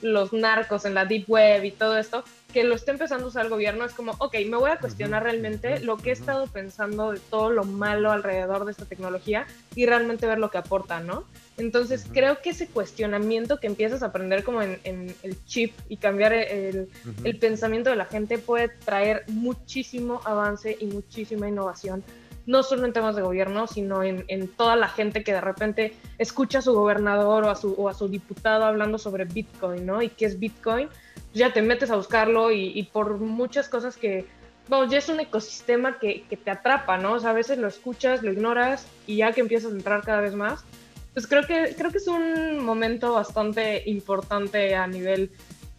los narcos en la deep web y todo esto, que lo esté empezando a usar el gobierno, es como, ok, me voy a cuestionar realmente lo que he estado pensando de todo lo malo alrededor de esta tecnología y realmente ver lo que aporta, ¿no? Entonces creo que ese cuestionamiento que empiezas a aprender como en, el chip y cambiar el, el, pensamiento de la gente puede traer muchísimo avance y muchísima innovación no solo en temas de gobierno, sino en, toda la gente que de repente escucha a su gobernador o a su, o a su diputado hablando sobre Bitcoin, ¿no? Y qué es Bitcoin, ya te metes a buscarlo y, por muchas cosas que, vamos, ya es un ecosistema que, te atrapa, ¿no? O sea, a veces lo escuchas, lo ignoras y ya que empiezas a entrar cada vez más, pues creo que, creo que es un momento bastante importante a nivel...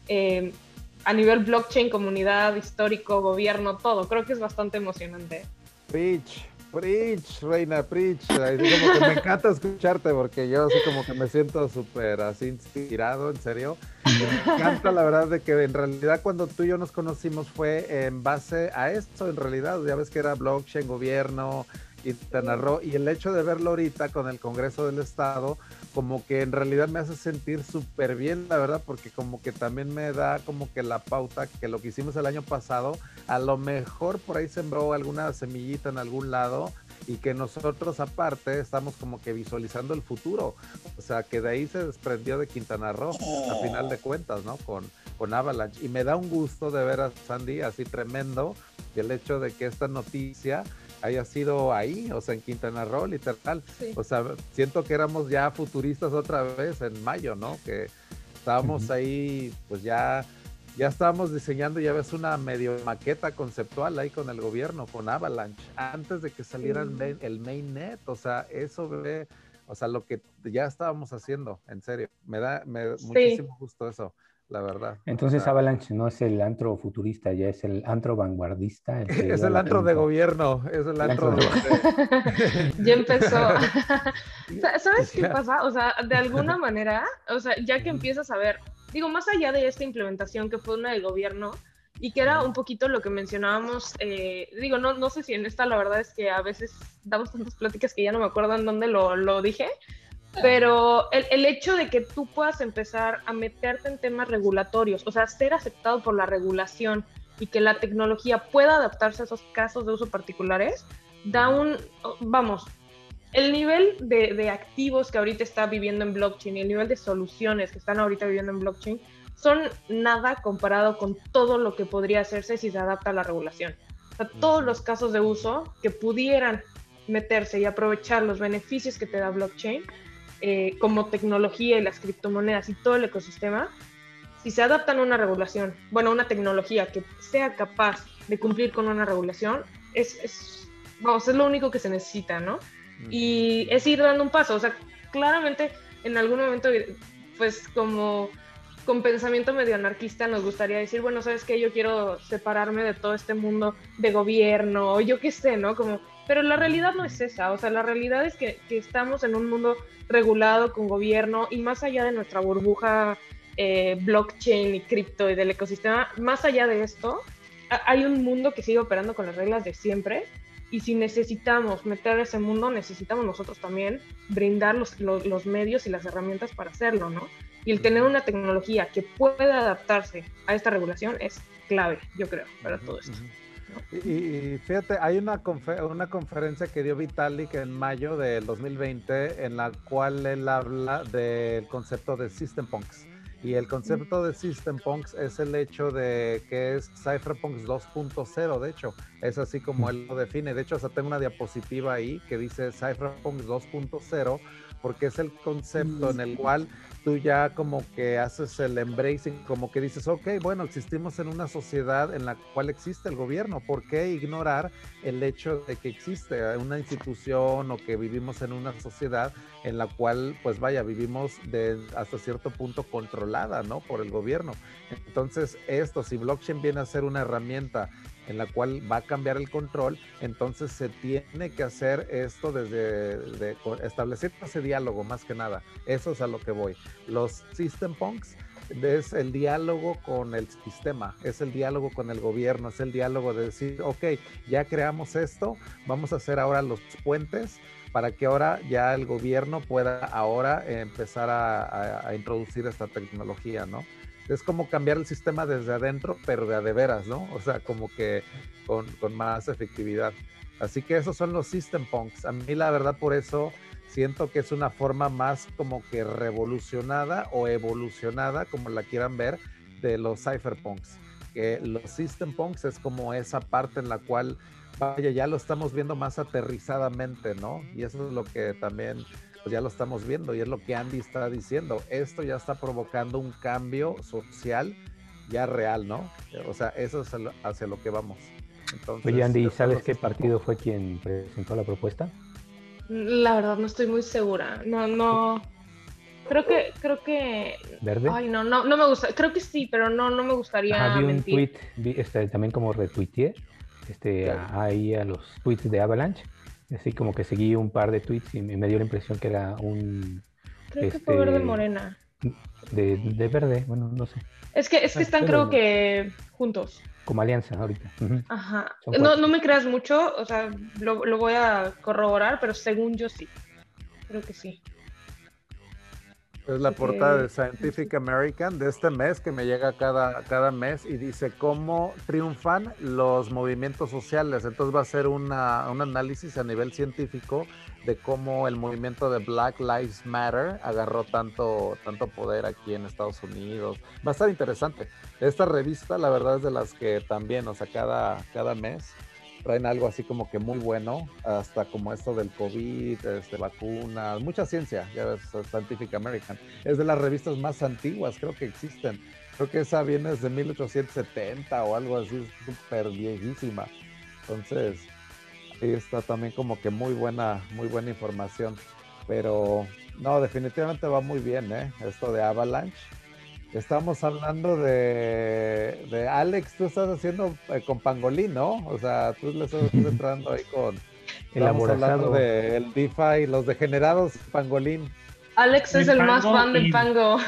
Eh, a nivel blockchain, comunidad, histórico, gobierno, todo. Creo que es bastante emocionante. Rich, Preach, Reina, preach. Como que me encanta escucharte porque yo así como que me siento súper así inspirado, en serio. Me encanta la verdad de que en realidad cuando tú y yo nos conocimos fue en base a esto, en realidad. Ya ves que era blockchain, gobierno, y y el hecho de verlo ahorita con el Congreso del Estado, como que en realidad me hace sentir súper bien, la verdad, porque como que también me da como que la pauta que lo que hicimos el año pasado, a lo mejor por ahí sembró alguna semillita en algún lado y que nosotros aparte estamos como que visualizando el futuro, o sea, que de ahí se desprendió de Quintana Roo, a final de cuentas, ¿no? Con, con Avalanche. Y me da un gusto de ver a Sandy así tremendo, y el hecho de que esta noticia haya sido ahí, o sea, en Quintana Roo, literal. O sea, siento que éramos ya futuristas otra vez en mayo, ¿no? Que estábamos ahí, pues ya, ya estábamos diseñando, ya ves, una medio maqueta conceptual ahí con el gobierno, con Avalanche, antes de que saliera el, main, el mainnet. O sea, eso ve, o sea, lo que ya estábamos haciendo, en serio. Me da me, muchísimo gusto eso la verdad. Entonces Avalanche no es el antro futurista, ya es el antro vanguardista. (laughs) es el antro de gobierno, es el antro, de... (laughs) ya empezó. (laughs) ¿Sabes qué pasa? O sea, de alguna manera, o sea, ya que empiezas a ver, digo, más allá de esta implementación que fue una de gobierno, y que era un poquito lo que mencionábamos, eh, digo, no, no sé si en esta la verdad es que a veces damos tantas pláticas que ya no me acuerdo en dónde lo, lo dije, pero el, el, hecho de que tú puedas empezar a meterte en temas regulatorios, o sea, ser aceptado por la regulación y que la tecnología pueda adaptarse a esos casos de uso particulares, da un, vamos, el nivel de, de activos que ahorita está viviendo en blockchain y el nivel de soluciones que están ahorita viviendo en blockchain son nada comparado con todo lo que podría hacerse si se adapta a la regulación. O sea, todos los casos de uso que pudieran meterse y aprovechar los beneficios que te da blockchain eh, como tecnología y las criptomonedas y todo el ecosistema, si se adaptan a una regulación, bueno, una tecnología que sea capaz de cumplir con una regulación, es, es, vamos, es lo único que se necesita, ¿no? Y es ir dando un paso, o sea, claramente en algún momento, pues como con pensamiento medio anarquista nos gustaría decir, bueno, sabes que yo quiero separarme de todo este mundo de gobierno, o yo qué sé, ¿no? Como pero la realidad no es esa, o sea, la realidad es que, estamos en un mundo regulado con gobierno y más allá de nuestra burbuja eh, blockchain y cripto y del ecosistema, más allá de esto, hay un mundo que sigue operando con las reglas de siempre y si necesitamos meter ese mundo, necesitamos nosotros también brindar los, los, medios y las herramientas para hacerlo, ¿no? Y el tener una tecnología que pueda adaptarse a esta regulación es clave, yo creo, para todo esto. Y, fíjate, hay una, una conferencia que dio Vitalik en mayo del 2020 en la cual él habla del concepto de System Punks. Y el concepto de System Punks es el hecho de que es Cypherpunks 2.0, de hecho, es así como él lo define. De hecho, hasta tengo una diapositiva ahí que dice Cypherpunks 2.0 porque es el concepto en el cual tú ya como que haces el embracing, como que dices, ok, bueno, existimos en una sociedad en la cual existe el gobierno, ¿por qué ignorar el hecho de que existe una institución o que vivimos en una sociedad en la cual, pues vaya, vivimos de hasta cierto punto controlada, ¿no? Por el gobierno. Entonces, esto, si blockchain viene a ser una herramienta en la cual va a cambiar el control, entonces se tiene que hacer esto desde establecer ese diálogo más que nada. Eso es a lo que voy. Los system punks es el diálogo con el sistema, es el diálogo con el gobierno, es el diálogo de decir, ok, ya creamos esto, vamos a hacer ahora los puentes para que ahora ya el gobierno pueda ahora empezar a introducir esta tecnología, ¿no? Es como cambiar el sistema desde adentro, pero de de veras, ¿no? O sea, como que con, más efectividad. Así que esos son los system punks. A mí la verdad por eso siento que es una forma más como que revolucionada o evolucionada, como la quieran ver, de los cypherpunks. Que los system punks es como esa parte en la cual, vaya, ya lo estamos viendo más aterrizadamente, ¿no? Y eso es lo que también ya lo estamos viendo y es lo que Andy está diciendo. Esto ya está provocando un cambio social ya real, ¿no? O sea, eso es hacia lo que vamos. Oye, Andy, ¿sabes qué partido fue quien presentó la propuesta? La verdad no estoy muy segura. No, no. Creo que, creo que. ¿Verde? Ay, no, no, no me gusta. Creo que sí, pero no, no me gustaría. vi un tweet, este, también como retuiteé, este, ahí a los tweets de Avalanche Así como que seguí un par de tweets y me dio la impresión que era un... Creo que fue verde este, morena. De, de, verde, bueno, no sé. Es que, es que ah, están creo que juntos. Como alianza ahorita. Ajá. No, no, me creas mucho, o sea, lo, lo voy a corroborar, pero según yo sí. Creo que sí. Es la portada de Scientific American de este mes que me llega cada, cada mes y dice cómo triunfan los movimientos sociales. Entonces va a ser una, un análisis a nivel científico de cómo el movimiento de Black Lives Matter agarró tanto, tanto poder aquí en Estados Unidos. Va a estar interesante. Esta revista, la verdad, es de las que también, o sea, cada, cada mes traen algo así como que muy bueno, hasta como esto del COVID, este, vacunas, mucha ciencia, ya ves, Scientific American. Es de las revistas más antiguas, creo que existen. Creo que esa viene desde 1870 o algo así, súper viejísima. Entonces, ahí está también como que muy buena, muy buena información. Pero no, definitivamente va muy bien, ¿eh? Esto de Avalanche Estamos hablando de, de Alex, tú estás haciendo eh, con Pangolín, ¿no? O sea, tú le estás (laughs) entrando ahí con... Estamos hablando del DeFi, los degenerados Pangolín. Alex es el más fan del Pango.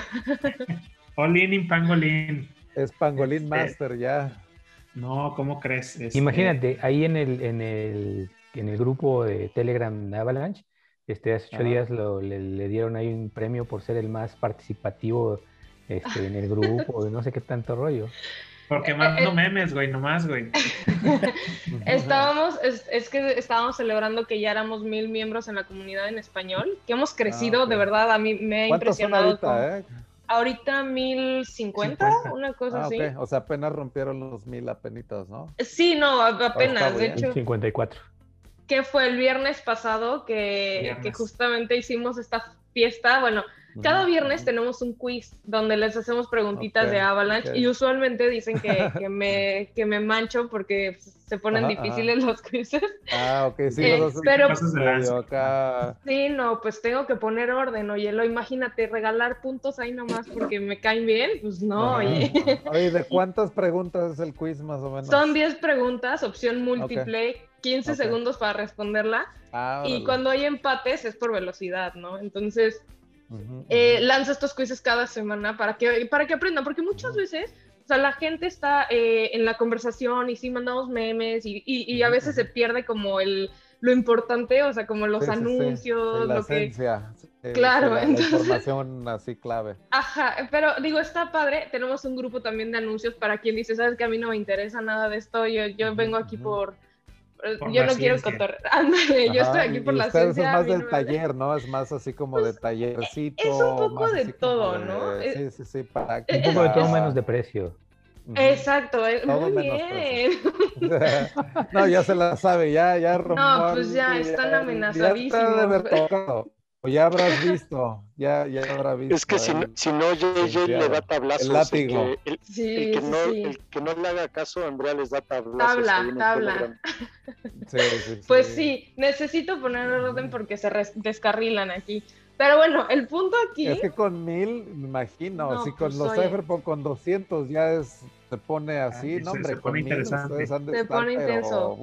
(laughs) Olin in Pangolín. Es Pangolín este, Master ya. No, ¿cómo crees? Este, Imagínate, ahí en el, en el, en el grupo de Telegram de Avalanche, este, hace ocho días le, le, dieron ahí un premio por ser el más participativo este, en el grupo, no sé qué tanto rollo. Porque mando eh, eh, memes, güey, nomás, güey. (laughs) estábamos, es, que estábamos celebrando que ya éramos mil miembros en la comunidad en español, que hemos crecido, ah, de verdad, a mí me ha impresionado. ahorita, eh? Ahorita mil cincuenta, una cosa ah, así. O sea, apenas rompieron los mil apenitas, ¿no? Sí, no, apenas, de hecho. 54. Que fue el viernes pasado que, que justamente hicimos esta fiesta, bueno, cada viernes tenemos un quiz donde les hacemos preguntitas de Avalanche y usualmente dicen que, (laughs) que, me, que me mancho porque se ponen difíciles los quizzes. Ah, ok, sí, eh, pero acá... Sí, no, pues tengo que poner orden, oye, lo imagínate, regalar puntos ahí nomás porque me caen bien, pues no, oye. Oye, ¿de cuántas preguntas es el quiz más o menos? Son 10 preguntas, opción múltiple, 15 segundos para responderla. Ah, y cuando hay empates es por velocidad, ¿no? Entonces, eh, lanza estos quizzes cada semana para que, para que aprendan, porque muchas veces o sea, la gente está eh, en la conversación y sí mandamos memes y, y, a veces se pierde como el, lo importante, o sea, como los anuncios, La lo que... claro, la, información así clave. Ajá, pero digo, está padre, tenemos un grupo también de anuncios para quien dice, sabes que a mí no me interesa nada de esto, yo, yo vengo aquí por yo no quiero contar. (laughs) Ándale, yo estoy aquí por la ciencia. Es más del taller, ¿no? Es más así como de pues, tallercito. Es un poco de todo, ¿no? Sí, sí, sí. Para un poco de todo menos de precio. Exacto, muy bien. (laughs) no, ya se la sabe, ya, ya No, pues ya están amenazadísimos. O ya habrás visto, ya, ya habrás visto. Es que si, no, si no JJ le da tablazos. El látigo. El que, el, sí, el que no, el que no le haga caso, Andrea les da tablazos. Tabla, tabla. pues sí, necesito poner orden porque se descarrilan aquí. Pero bueno, el punto aquí. Es que con mil, me imagino, si con pues, los Cyberpunk con 200 ya es, se pone ah, así, no, hombre, se pone interesante. se pone intenso.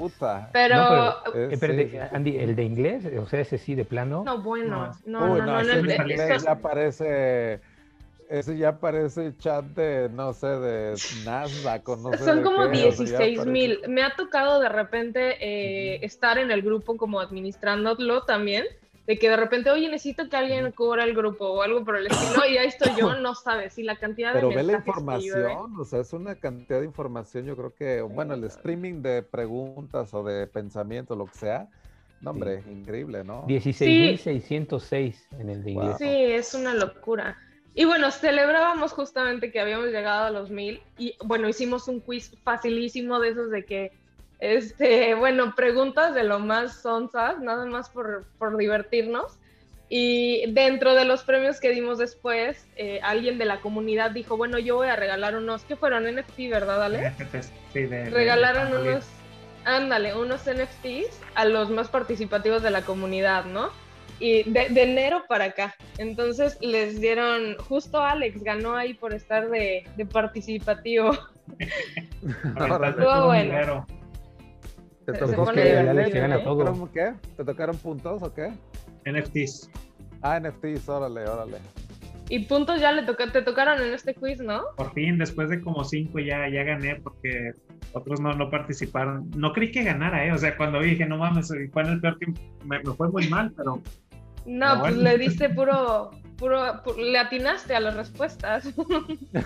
Pero, pero, Andy, el de inglés, o sea, ese sí de plano. No, bueno, no, no, no, no, el inglés ya parece. Ese ya parece chat de, no sé, de Nasdaq o no sé. Son como 16 mil. Me ha tocado de repente eh, estar en el grupo como administrándolo también de que de repente, oye, necesito que alguien cubra el grupo o algo por el estilo, y ahí estoy yo, (laughs) no sabes, y la cantidad de Pero ve la información, o sea, es una cantidad de información, yo creo que, bueno, el streaming de preguntas o de pensamiento, lo que sea, no, hombre, increíble, ¿no? 16.606 en el de inglés. Sí, es una locura. Y bueno, celebrábamos justamente que habíamos llegado a los mil y bueno, hicimos un quiz facilísimo de esos de que este, bueno, preguntas de lo más sonzas, nada más por, por divertirnos. Y dentro de los premios que dimos después, eh, alguien de la comunidad dijo, bueno, yo voy a regalar unos, ¿qué fueron? NFT, ¿verdad, Ale? Sí, Regalaron unos, ándale, unos NFTs a los más participativos de la comunidad, ¿no? Y de, enero para acá. Entonces les dieron, justo Alex ganó ahí por estar de, de participativo. (laughs) Estuvo bueno. ¿Te tocó que, ¿Qué? ¿Te tocaron puntos o qué? NFTs. Ah, NFTs, órale, órale. Y puntos ya le toca, te tocaron en este quiz, ¿no? Por fin, después de como cinco ya, ya gané porque otros no, no participaron. No creí que ganara, ¿eh? O sea, cuando dije, no mames, fue en el peor que me, fue muy mal, pero... No, pues le diste puro, puro, le atinaste a las respuestas.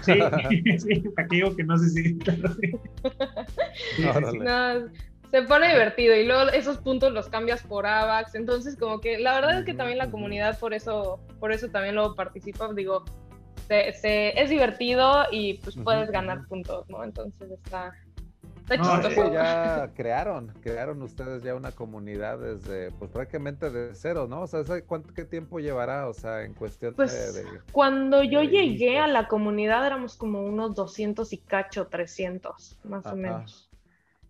Sí, (laughs) sí, aquí digo que no sé si... (laughs) no, se pone divertido y luego esos puntos los cambias por AVAX, entonces como que la verdad es que también la comunidad por eso, por eso también lo participa, digo, se, es divertido y pues puedes ganar puntos, ¿no? Entonces está, chistoso. ya (laughs) crearon, crearon ustedes ya una comunidad desde, pues prácticamente de cero, ¿no? O sea, ¿cuánto, ¿qué tiempo llevará? O sea, en cuestión pues, de, Cuando yo llegué a la comunidad éramos como unos 200 y cacho, 300, más o menos.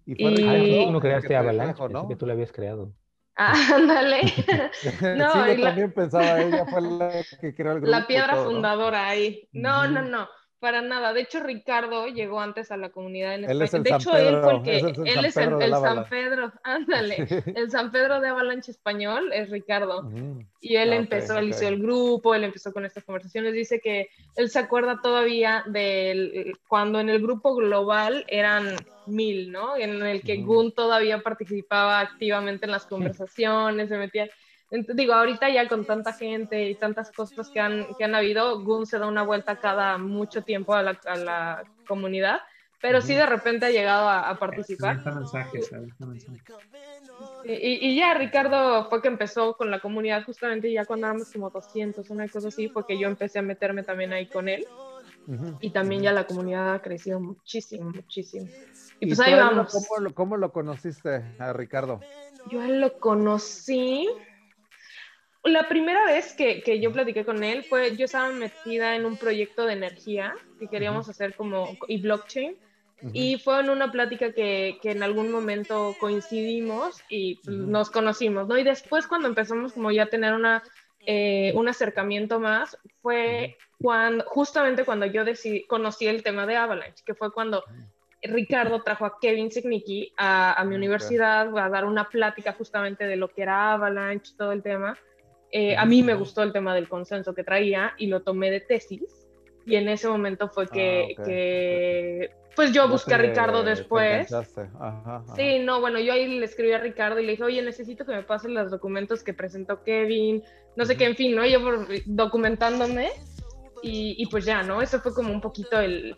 Y fue y... no creaste Avalanche, ¿no? que tú la habías creado. Ah, (laughs) ándale. (laughs) no, sí, también pensaba ella, fue la que creó el grupo. La piedra fundadora ahí. No, no, no para nada. De hecho, Ricardo llegó antes a la comunidad en España. de hecho, él fue el que, él es el, San Pedro, ándale, (laughs) el San Pedro de Avalanche español es Ricardo. Y él empezó, él hizo el grupo, él empezó con estas conversaciones. Dice que él se acuerda todavía de cuando en el grupo global eran mil, ¿no? En el que Gun todavía participaba activamente en las (laughs) conversaciones, se metía digo, ahorita ya con tanta gente y tantas cosas que han, que han habido, Goon se da una vuelta cada mucho tiempo a la, a la comunidad, pero sí de repente ha llegado a, participar. Y, y, ya Ricardo fue que empezó con la comunidad justamente ya cuando éramos como 200, una cosa así, fue que yo empecé a meterme también ahí con él. Y también ya la comunidad ha crecido muchísimo, muchísimo. Y, pues ahí vamos. ¿cómo lo, ¿Cómo lo conociste a Ricardo? Yo lo conocí la primera vez que, que, yo platiqué con él fue, yo estaba metida en un proyecto de energía que queríamos hacer como, y blockchain, y fue en una plática que, que en algún momento coincidimos y pues, nos conocimos, ¿no? Y después cuando empezamos como ya a tener una, eh, un acercamiento más, fue cuando, justamente cuando yo decidí, conocí el tema de Avalanche, que fue cuando Ricardo trajo a Kevin Signicki a, a mi universidad a dar una plática justamente de lo que era Avalanche, todo el tema. Eh, a mí me gustó el tema del consenso que traía y lo tomé de tesis. y en ese momento fue que, ah, que pues yo busqué a Ricardo después. Sí, no, bueno, yo ahí le escribí a Ricardo y le dije, oye, necesito que me pasen los documentos que presentó Kevin, no sé qué, en fin, ¿no? Yo documentándome y, pues ya, ¿no? Eso fue como un poquito el,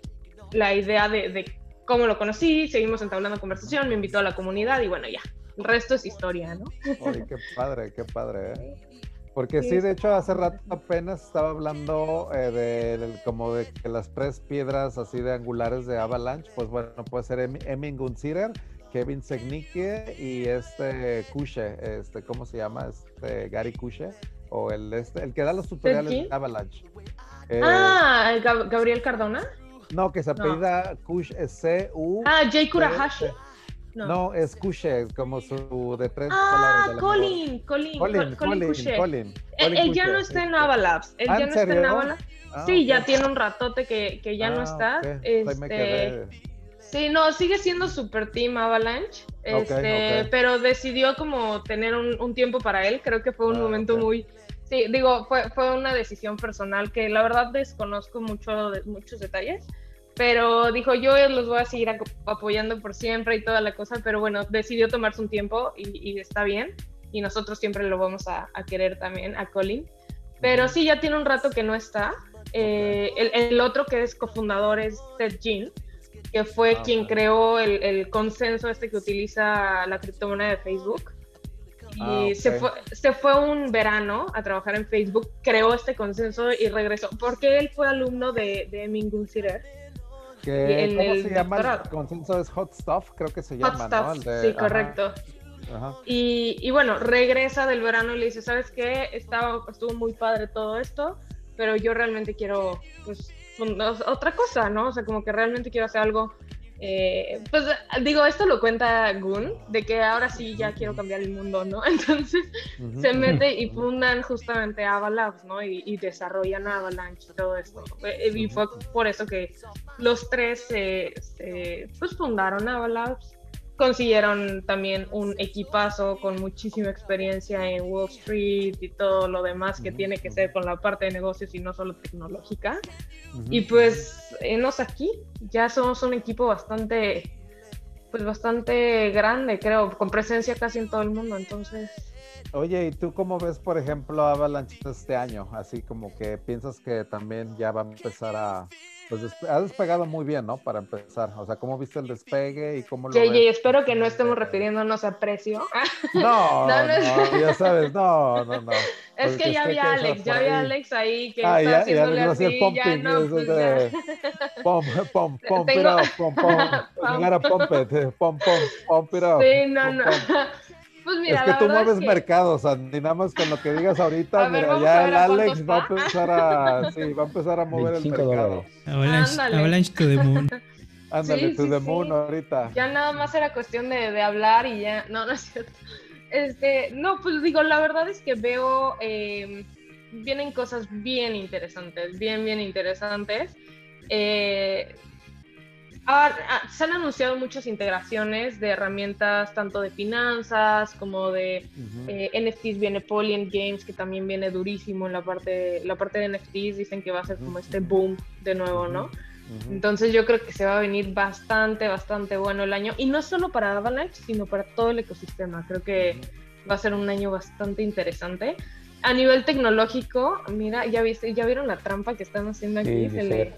la idea de, de, cómo lo conocí, seguimos entablando conversación, me invitó a la comunidad y bueno, ya, el resto es historia, ¿no? Oye, qué padre, qué padre, ¿eh? Porque sí, de hecho, hace rato apenas estaba hablando eh, de, como de que las tres piedras así de angulares de Avalanche, pues bueno, puede ser Emin Gunzirer, Kevin Segnicke y este Kushe, este, ¿cómo se llama? Este Gary Kushe, o el, este, el que da los tutoriales de Avalanche. Eh, ah, Gabriel Cardona. No, que se apellida Kush, C-U. Ah, Jay Kurahashi. No. es Kushe, como su de tres ah, Colin, Colin, Colin, Colin, Colin, Él, ya no está en Avalabs. Él ya no está en Avalabs. Ah, sí, ya tiene un ratote que, que ya no ah, está. Este, sí, no, sigue siendo super team Avalanche. Este, pero decidió como tener un, un, tiempo para él. Creo que fue un momento muy. Sí, digo, fue, fue una decisión personal que la verdad desconozco mucho de, muchos detalles pero dijo yo los voy a seguir apoyando por siempre y toda la cosa, pero bueno, decidió tomarse un tiempo y, está bien, y nosotros siempre lo vamos a, querer también, a Colin, pero sí, ya tiene un rato que no está. Eh, el, otro que es cofundador es Ted Jean, que fue ah, quien creó el, consenso este que utiliza la criptomoneda de Facebook. Y ah, se, fue, se fue un verano a trabajar en Facebook, creó este consenso y regresó, porque él fue alumno de, de Mingun Sirer ¿Cómo se llama? El consenso es Hot Stuff, creo que se llama, ¿no? sí, correcto. Y, y, bueno, regresa del verano y le dice, ¿sabes qué? Estaba, estuvo muy padre todo esto, pero yo realmente quiero, pues, otra cosa, ¿no? O sea, como que realmente quiero hacer algo eh, pues digo, esto lo cuenta Gun, de que ahora sí ya quiero cambiar el mundo, ¿no? (laughs) Entonces se mete y fundan justamente Avalabs, ¿no? Y, desarrollan Avalanche y todo esto. Eh, y fue por eso que los tres pues fundaron Avalabs consiguieron también un equipazo con muchísima experiencia en Wall Street y todo lo demás que tiene que ser con la parte de negocios y no solo tecnológica. Y pues, enos aquí, ya somos un equipo bastante, pues bastante grande, creo, con presencia casi en todo el mundo, entonces... Oye, ¿y tú cómo ves, por ejemplo, Avalanche este año? Así como que piensas que también ya va a empezar a, pues ha despegado muy bien, ¿no? Para empezar. O sea, ¿cómo viste el despegue y cómo lo espero que no estemos refiriéndonos a precio. No, (laughs) no, no, ya sabes, no, no, no. Es que ya había Alex, ya había Alex ahí que ah, está ya, haciéndole ya, así, pumping, ya no, pues, de, pom, pom, pom, it up, pom, pom, pom, pom, pom, pom, pom, it up. Sí, no, no. Pues mira, es que tú mueves mercados, Andy, nada más con lo que digas ahorita, mira, ya el Alex va a empezar a, sí, va a empezar a (laughs) mover el mercado. Avalanche, avalanche to the moon. (laughs) Ándale, to the moon ahorita. Ya nada más era cuestión de, de, hablar y ya, no, no es cierto. Este, no, pues digo, la verdad es que veo, eh, vienen cosas bien interesantes, bien, bien interesantes. Eh, Ah, se han anunciado muchas integraciones de herramientas tanto de finanzas como de eh, NFTs. Viene Polyend Games, que también viene durísimo en la parte, la parte de NFTs. Dicen que va a ser como este boom de nuevo, ¿no? Entonces yo creo que se va a venir bastante, bastante bueno el año. Y no solo para Avalanche, sino para todo el ecosistema. Creo que va a ser un año bastante interesante. A nivel tecnológico, mira, ya, viste, ya vieron la trampa que están haciendo aquí. se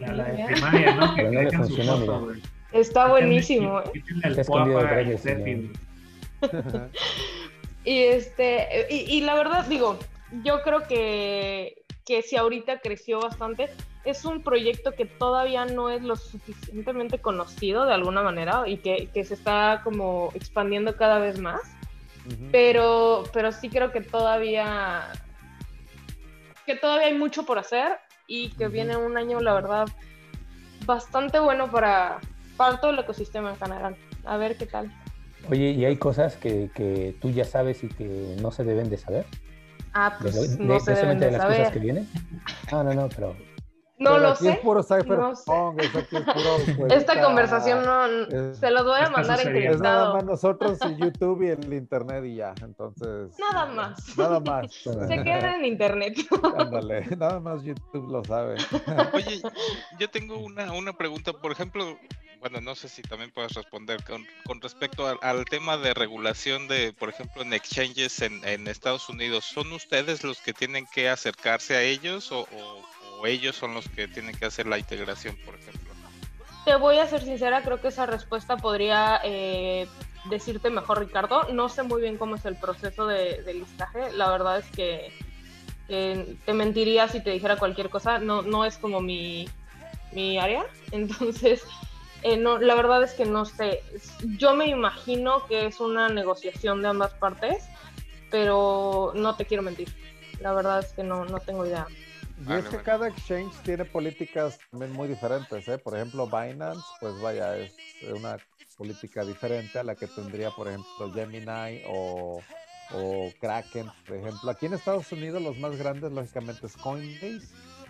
la, de primaria, ¿no? Que no le funcionó, Está buenísimo. y este, y, la verdad, digo, yo creo que, que si ahorita creció bastante, es un proyecto que todavía no es lo suficientemente conocido de alguna manera y que, que se está como expandiendo cada vez más. pero, pero sí creo que todavía que todavía hay mucho por hacer y que viene un año, la verdad, bastante bueno para, para todo el ecosistema en general. A ver qué tal. Oye, ¿y hay cosas que, que tú ya sabes y que no se deben de saber? Ah, pues no se deben de, las saber. cosas que vienen. No, no, no, pero No lo sé. puro cypherpunk, (laughs) Esta conversación no se lo voy a mandar encriptado. Es nada más nosotros y (laughs) YouTube y el internet y ya. Entonces. Nada más. Nada más. (laughs) Se queda en internet. Ándale, nada más YouTube lo sabe. Oye, yo tengo una, una pregunta, por ejemplo, bueno, no sé si también puedes responder con, con respecto al, tema de regulación de, por ejemplo, en exchanges en, en, Estados Unidos. ¿Son ustedes los que tienen que acercarse a ellos o, o, ellos son los que tienen que hacer la integración, por ejemplo? Te voy a ser sincera, creo que esa respuesta podría eh, decirte mejor, Ricardo. No sé muy bien cómo es el proceso de, de listaje. La verdad es que te mentiría si te dijera cualquier cosa. No, no es como mi, mi área. (laughs) Entonces, eh, no, la verdad es que no sé. Yo me imagino que es una negociación de ambas partes, pero no te quiero mentir. La verdad es que no, no tengo idea. Y es que cada exchange tiene políticas también muy diferentes, ¿eh? Por ejemplo, Binance, pues vaya, es una política diferente a la que tendría, por ejemplo, Gemini o, o Kraken, por ejemplo. Aquí en Estados Unidos los más grandes, lógicamente, es Coinbase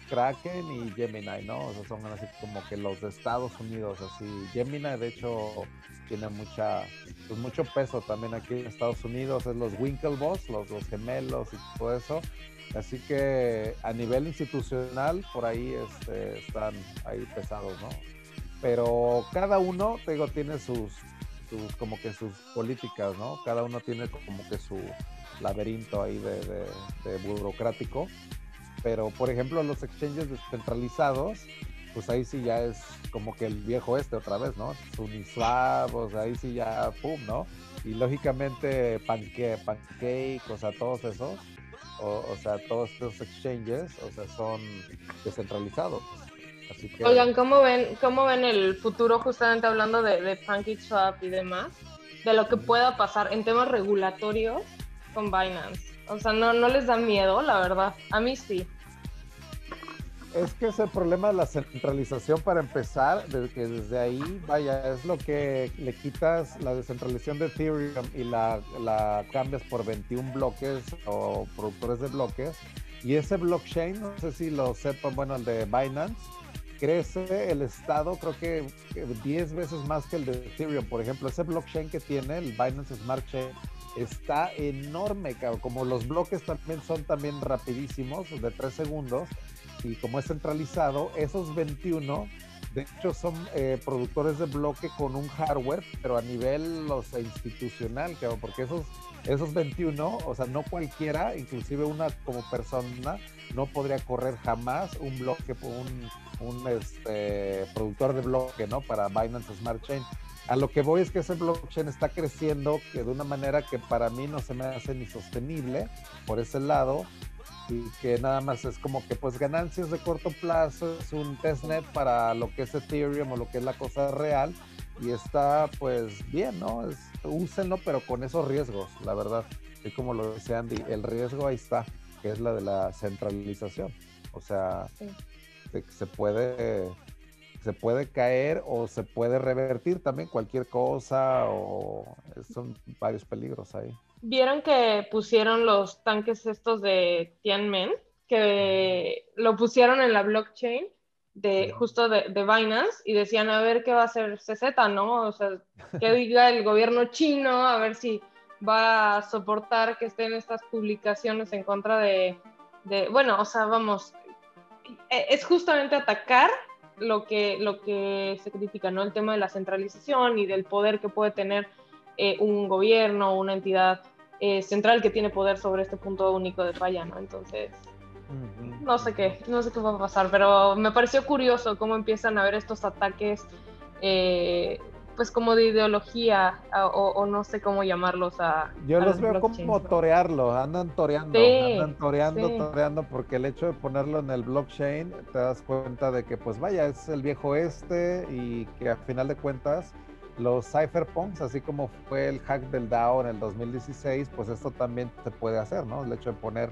Kraken y Gemini, ¿no? O sea, son así como que los de Estados Unidos, así. Gemini, de hecho, tiene mucha, pues mucho peso también aquí en Estados Unidos, es los Winklevoss, los, los gemelos y todo eso. Así que a nivel institucional, por ahí este, están ahí pesados, ¿no? Pero cada uno, te digo, tiene sus, sus, como que sus políticas, ¿no? Cada uno tiene como que su laberinto ahí de, de burocrático pero por ejemplo los exchanges descentralizados, pues ahí sí ya es como que el viejo este otra vez, ¿no? Uniswap, o sea, ahí sí ya, pum, ¿no? Y lógicamente Pancake, Pancake o sea, todos esos, o, sea, todos estos exchanges, o sea, son descentralizados. Así que... Oigan, ¿cómo ven, ¿cómo ven el futuro justamente hablando de, de PancakeSwap y demás? De lo que pueda pasar en temas regulatorios con Binance. O sea, no, no les da miedo, la verdad. A mí sí es que es el problema de la centralización para empezar, de desde ahí, vaya, es lo que le quitas la descentralización de Ethereum y la, la cambias por 21 bloques o productores de bloques. Y ese blockchain, no sé si lo sepan, bueno, el de Binance, crece el estado creo que 10 veces más que el de Ethereum. Por ejemplo, ese blockchain que tiene, el Binance Smart Chain, está enorme, como los bloques también son también rapidísimos, de 3 segundos y como es centralizado, esos 21 de hecho son eh, productores de bloque con un hardware, pero a nivel o institucional, porque esos, esos 21, o sea, no cualquiera, inclusive una como persona, no podría correr jamás un bloque, un, un este, productor de bloque, ¿no? Para Binance Smart Chain. A lo que voy es que ese blockchain está creciendo que de una manera que para mí no se me hace ni sostenible por ese lado y que nada más es como que pues ganancias de corto plazo, es un testnet para lo que es Ethereum o lo que es la cosa real y está pues bien, ¿no? Es, úsenlo pero con esos riesgos, la verdad. Y como lo dice Andy, el riesgo ahí está, que es la de la centralización. O sea, se, puede se puede caer o se puede revertir también cualquier cosa o son varios peligros ahí vieron que pusieron los tanques estos de Tianmen, que lo pusieron en la blockchain de justo de, Binance y decían a ver qué va a hacer CZ, ¿no? O sea, que (laughs) diga el gobierno chino, a ver si va a soportar que estén estas publicaciones en contra de, de bueno, o sea, vamos, e, es justamente atacar lo que, lo que se critica, ¿no? El tema de la centralización y del poder que puede tener eh, un gobierno, una entidad eh, central que tiene poder sobre este punto único de falla, ¿no? Entonces, no sé qué, no sé qué va a pasar, pero me pareció curioso cómo empiezan a ver estos ataques, eh, pues como de ideología, o, no sé cómo llamarlos a... Yo los veo como torearlo, andan toreando, andan toreando, toreando, porque el hecho de ponerlo en el blockchain, te das cuenta de que, pues vaya, es el viejo este y que a final de cuentas los cypherpunks, así como fue el hack del DAO en el 2016, pues esto también se puede hacer, ¿no? El hecho de poner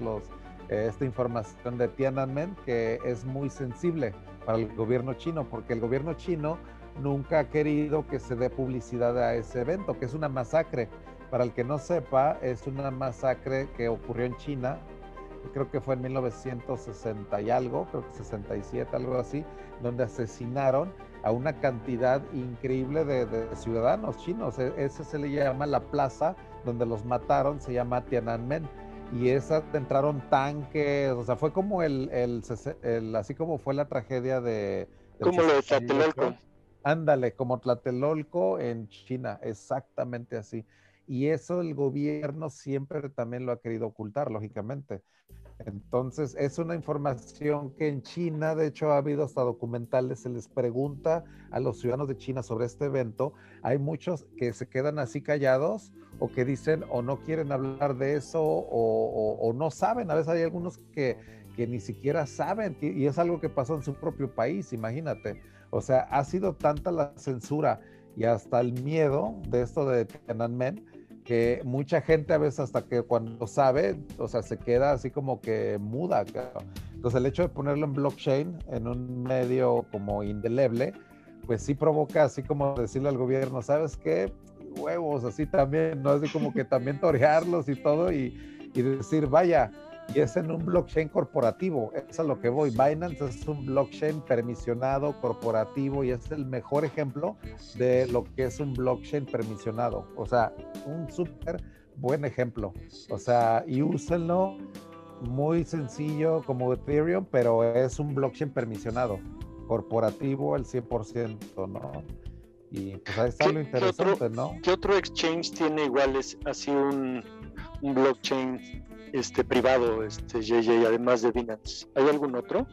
eh, esta información de Tiananmen, que es muy sensible para el gobierno chino, porque el gobierno chino nunca ha querido que se dé publicidad a ese evento, que es una masacre. Para el que no sepa, es una masacre que ocurrió en China creo que fue en 1960 y algo, creo que 67, algo así, donde asesinaron a una cantidad increíble de, ciudadanos chinos. E, ese se le llama la plaza donde los mataron, se llama Tiananmen. Y esa entraron tanques, o sea, fue como el, el, así como fue la tragedia de... Como lo de Tlatelolco. Ándale, como Tlatelolco en China, exactamente así. Y eso el gobierno siempre también lo ha querido ocultar, lógicamente. Entonces, es una información que en China, de hecho, ha habido hasta documentales, se les pregunta a los ciudadanos de China sobre este evento. Hay muchos que se quedan así callados o que dicen o no quieren hablar de eso o, no saben. A veces hay algunos que, que ni siquiera saben y es algo que pasó en su propio país, imagínate. O sea, ha sido tanta la censura y hasta el miedo de esto de Tiananmen que mucha gente a veces hasta que cuando sabe, o sea, se queda así como que muda. Entonces el hecho de ponerlo en blockchain, en un medio como indeleble, pues sí provoca así como decirle al gobierno, ¿sabes qué? Huevos, así también, ¿no? Así como que también torearlos y todo y, y decir, vaya, y es en un blockchain corporativo. Es a lo que voy. Binance es un blockchain permisionado corporativo y es el mejor ejemplo de lo que es un blockchain permisionado. O sea, un súper buen ejemplo. O sea, y úsenlo muy sencillo como Ethereum, pero es un blockchain permisionado, corporativo al 100%, ¿no? Y pues ahí está lo interesante, ¿no? ¿Qué otro exchange tiene igual es así un, un blockchain este, privado, este, JJ, además de Binance? ¿Hay algún otro?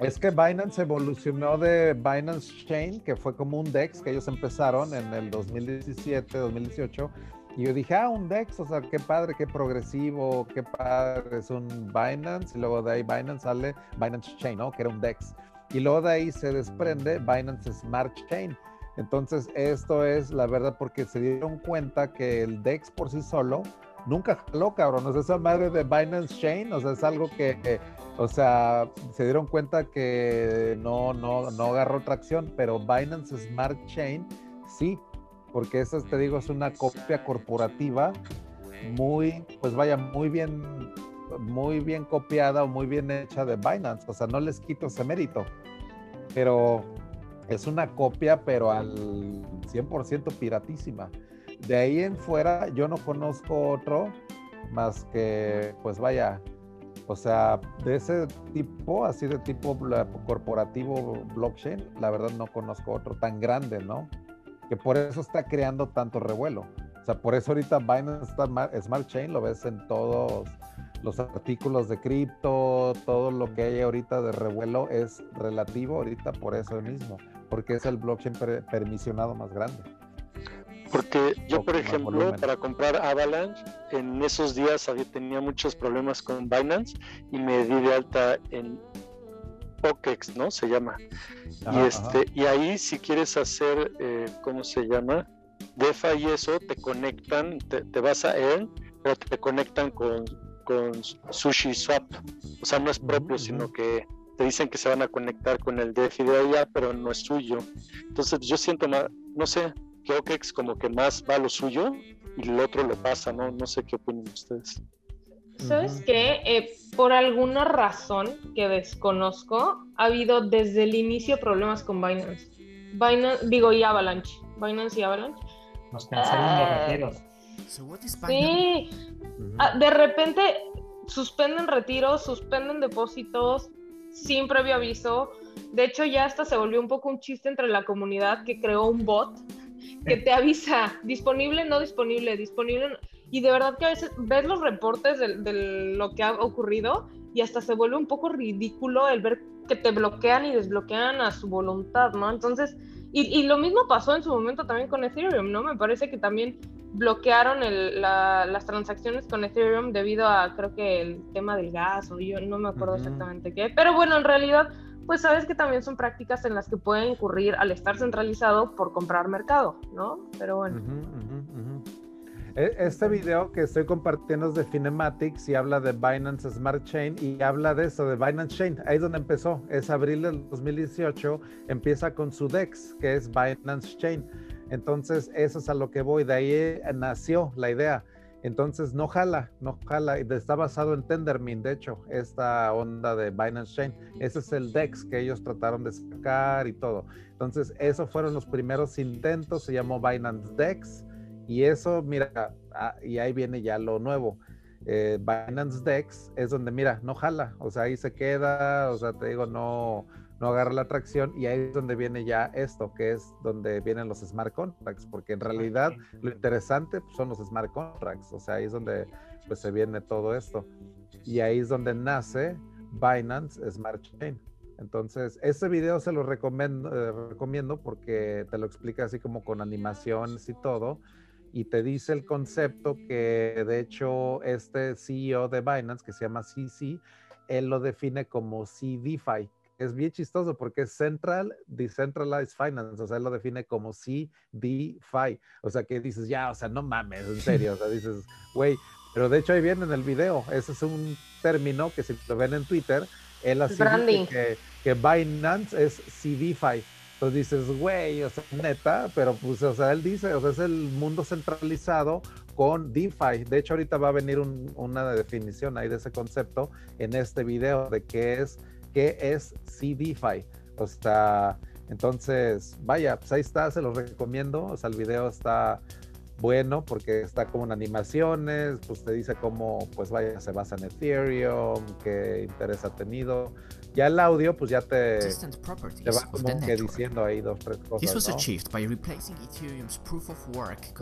Es que Binance evolucionó de Binance Chain, que fue como un DEX que ellos empezaron en el 2017, 2018. Y yo dije, ah, un DEX, o sea, qué padre, qué progresivo, qué padre, es un Binance. Y luego de ahí Binance sale Binance Chain, ¿no? Que era un DEX. Y luego de ahí se desprende Binance Smart Chain. Entonces, esto es la verdad porque se dieron cuenta que el DEX por sí solo nunca jaló, cabrón. O sea, esa madre de Binance Chain, o sea, es algo que, o sea, se dieron cuenta que no, no, no agarró tracción, pero Binance Smart Chain sí, porque esa, te digo, es una copia corporativa muy, pues vaya, muy bien, muy bien copiada o muy bien hecha de Binance. O sea, no les quito ese mérito, pero es una copia, pero al 100% piratísima. De ahí en fuera yo no conozco otro más que, pues vaya, o sea, de ese tipo, así de tipo corporativo blockchain, la verdad no conozco otro tan grande, ¿no? Que por eso está creando tanto revuelo. O sea, por eso ahorita Binance Smart Chain lo ves en todos los artículos de cripto, todo lo que hay ahorita de revuelo es relativo ahorita por eso mismo, porque es el blockchain permisionado más grande. Porque yo, por ejemplo, para comprar Avalanche, en esos días había, tenía muchos problemas con Binance y me di de alta en Pokex, ¿no? Se llama. y, este, y ahí si quieres hacer, eh, ¿cómo se llama? DeFi y eso, te conectan, te, vas a él, pero te conectan con, con Sushi Swap. O sea, no es propio, sino que te dicen que se van a conectar con el DeFi de allá, pero no es suyo. Entonces yo siento, no sé, que es como que más va lo suyo y el otro le pasa, ¿no? No sé qué opinan ustedes. ¿Sabes qué? Eh, por alguna razón que desconozco, ha habido desde el inicio problemas con Binance. Binance, digo, y Avalanche. Binance y Avalanche. Nos cansaron los retiros. Sí. Ah, de repente suspenden retiros, suspenden depósitos sin previo aviso. De hecho, ya hasta se volvió un poco un chiste entre la comunidad que creó un bot que te avisa disponible, no disponible, disponible. Y de verdad que a veces ves los reportes de, lo que ha ocurrido y hasta se vuelve un poco ridículo el ver que te bloquean y desbloquean a su voluntad, ¿no? Entonces, y, lo mismo pasó en su momento también con Ethereum, ¿no? Me parece que también bloquearon las transacciones con Ethereum debido a, creo que el tema del gas, o yo no me acuerdo exactamente qué. Pero bueno, en realidad pues sabes que también son prácticas en las que pueden incurrir al estar centralizado por comprar mercado, ¿no? Pero bueno. E, este video que estoy compartiendo es de Finematics y habla de Binance Smart Chain y habla de eso, de Binance Chain. Ahí es donde empezó, es abril del 2018, empieza con su DEX, que es Binance Chain. Entonces, eso es a lo que voy, de ahí nació la idea. Entonces no jala, no jala. Está basado en Tendermint, de hecho, esta onda de Binance Chain. Ese es el DEX que ellos trataron de sacar y todo. Entonces, esos fueron los primeros intentos, se llamó Binance DEX. Y eso, mira, ah, y ahí viene ya lo nuevo. Eh, Binance DEX es donde, mira, no jala, o sea, ahí se queda, o sea, te digo, no, no agarra la atracción y ahí es donde viene ya esto, que es donde vienen los smart contracts, porque en realidad lo interesante pues, son los smart contracts, o sea, ahí es donde pues se viene todo esto. Y ahí es donde nace Binance Smart Chain. Entonces, ese video se lo recomiendo, eh, recomiendo porque te lo explica así como con animaciones y todo, y te dice el concepto que de hecho este CEO de Binance, que se llama CC, él lo define como CDFI, es bien chistoso porque es Central Decentralized Finance, o sea, él lo define como CDFI, o sea, que dices, ya, o sea, no mames, en serio, o sea, (laughs) dices, güey, pero de hecho ahí viene en el video, ese es un término que si lo ven en Twitter, él así dice que, que Binance es CDFI, entonces dices, güey, o sea, neta, pero pues, o sea, él dice, o sea, es el mundo centralizado con DeFi. De hecho, ahorita va a venir una definición ahí de ese concepto en este video de qué es qué es CDFI. O sea, entonces, vaya, pues ahí está, se los recomiendo. O sea, el video está bueno porque está como en animaciones, pues te dice cómo, pues vaya, se basa en Ethereum, qué interés ha tenido. Ya el audio, pues ya te, te va como que diciendo ahí dos, tres cosas.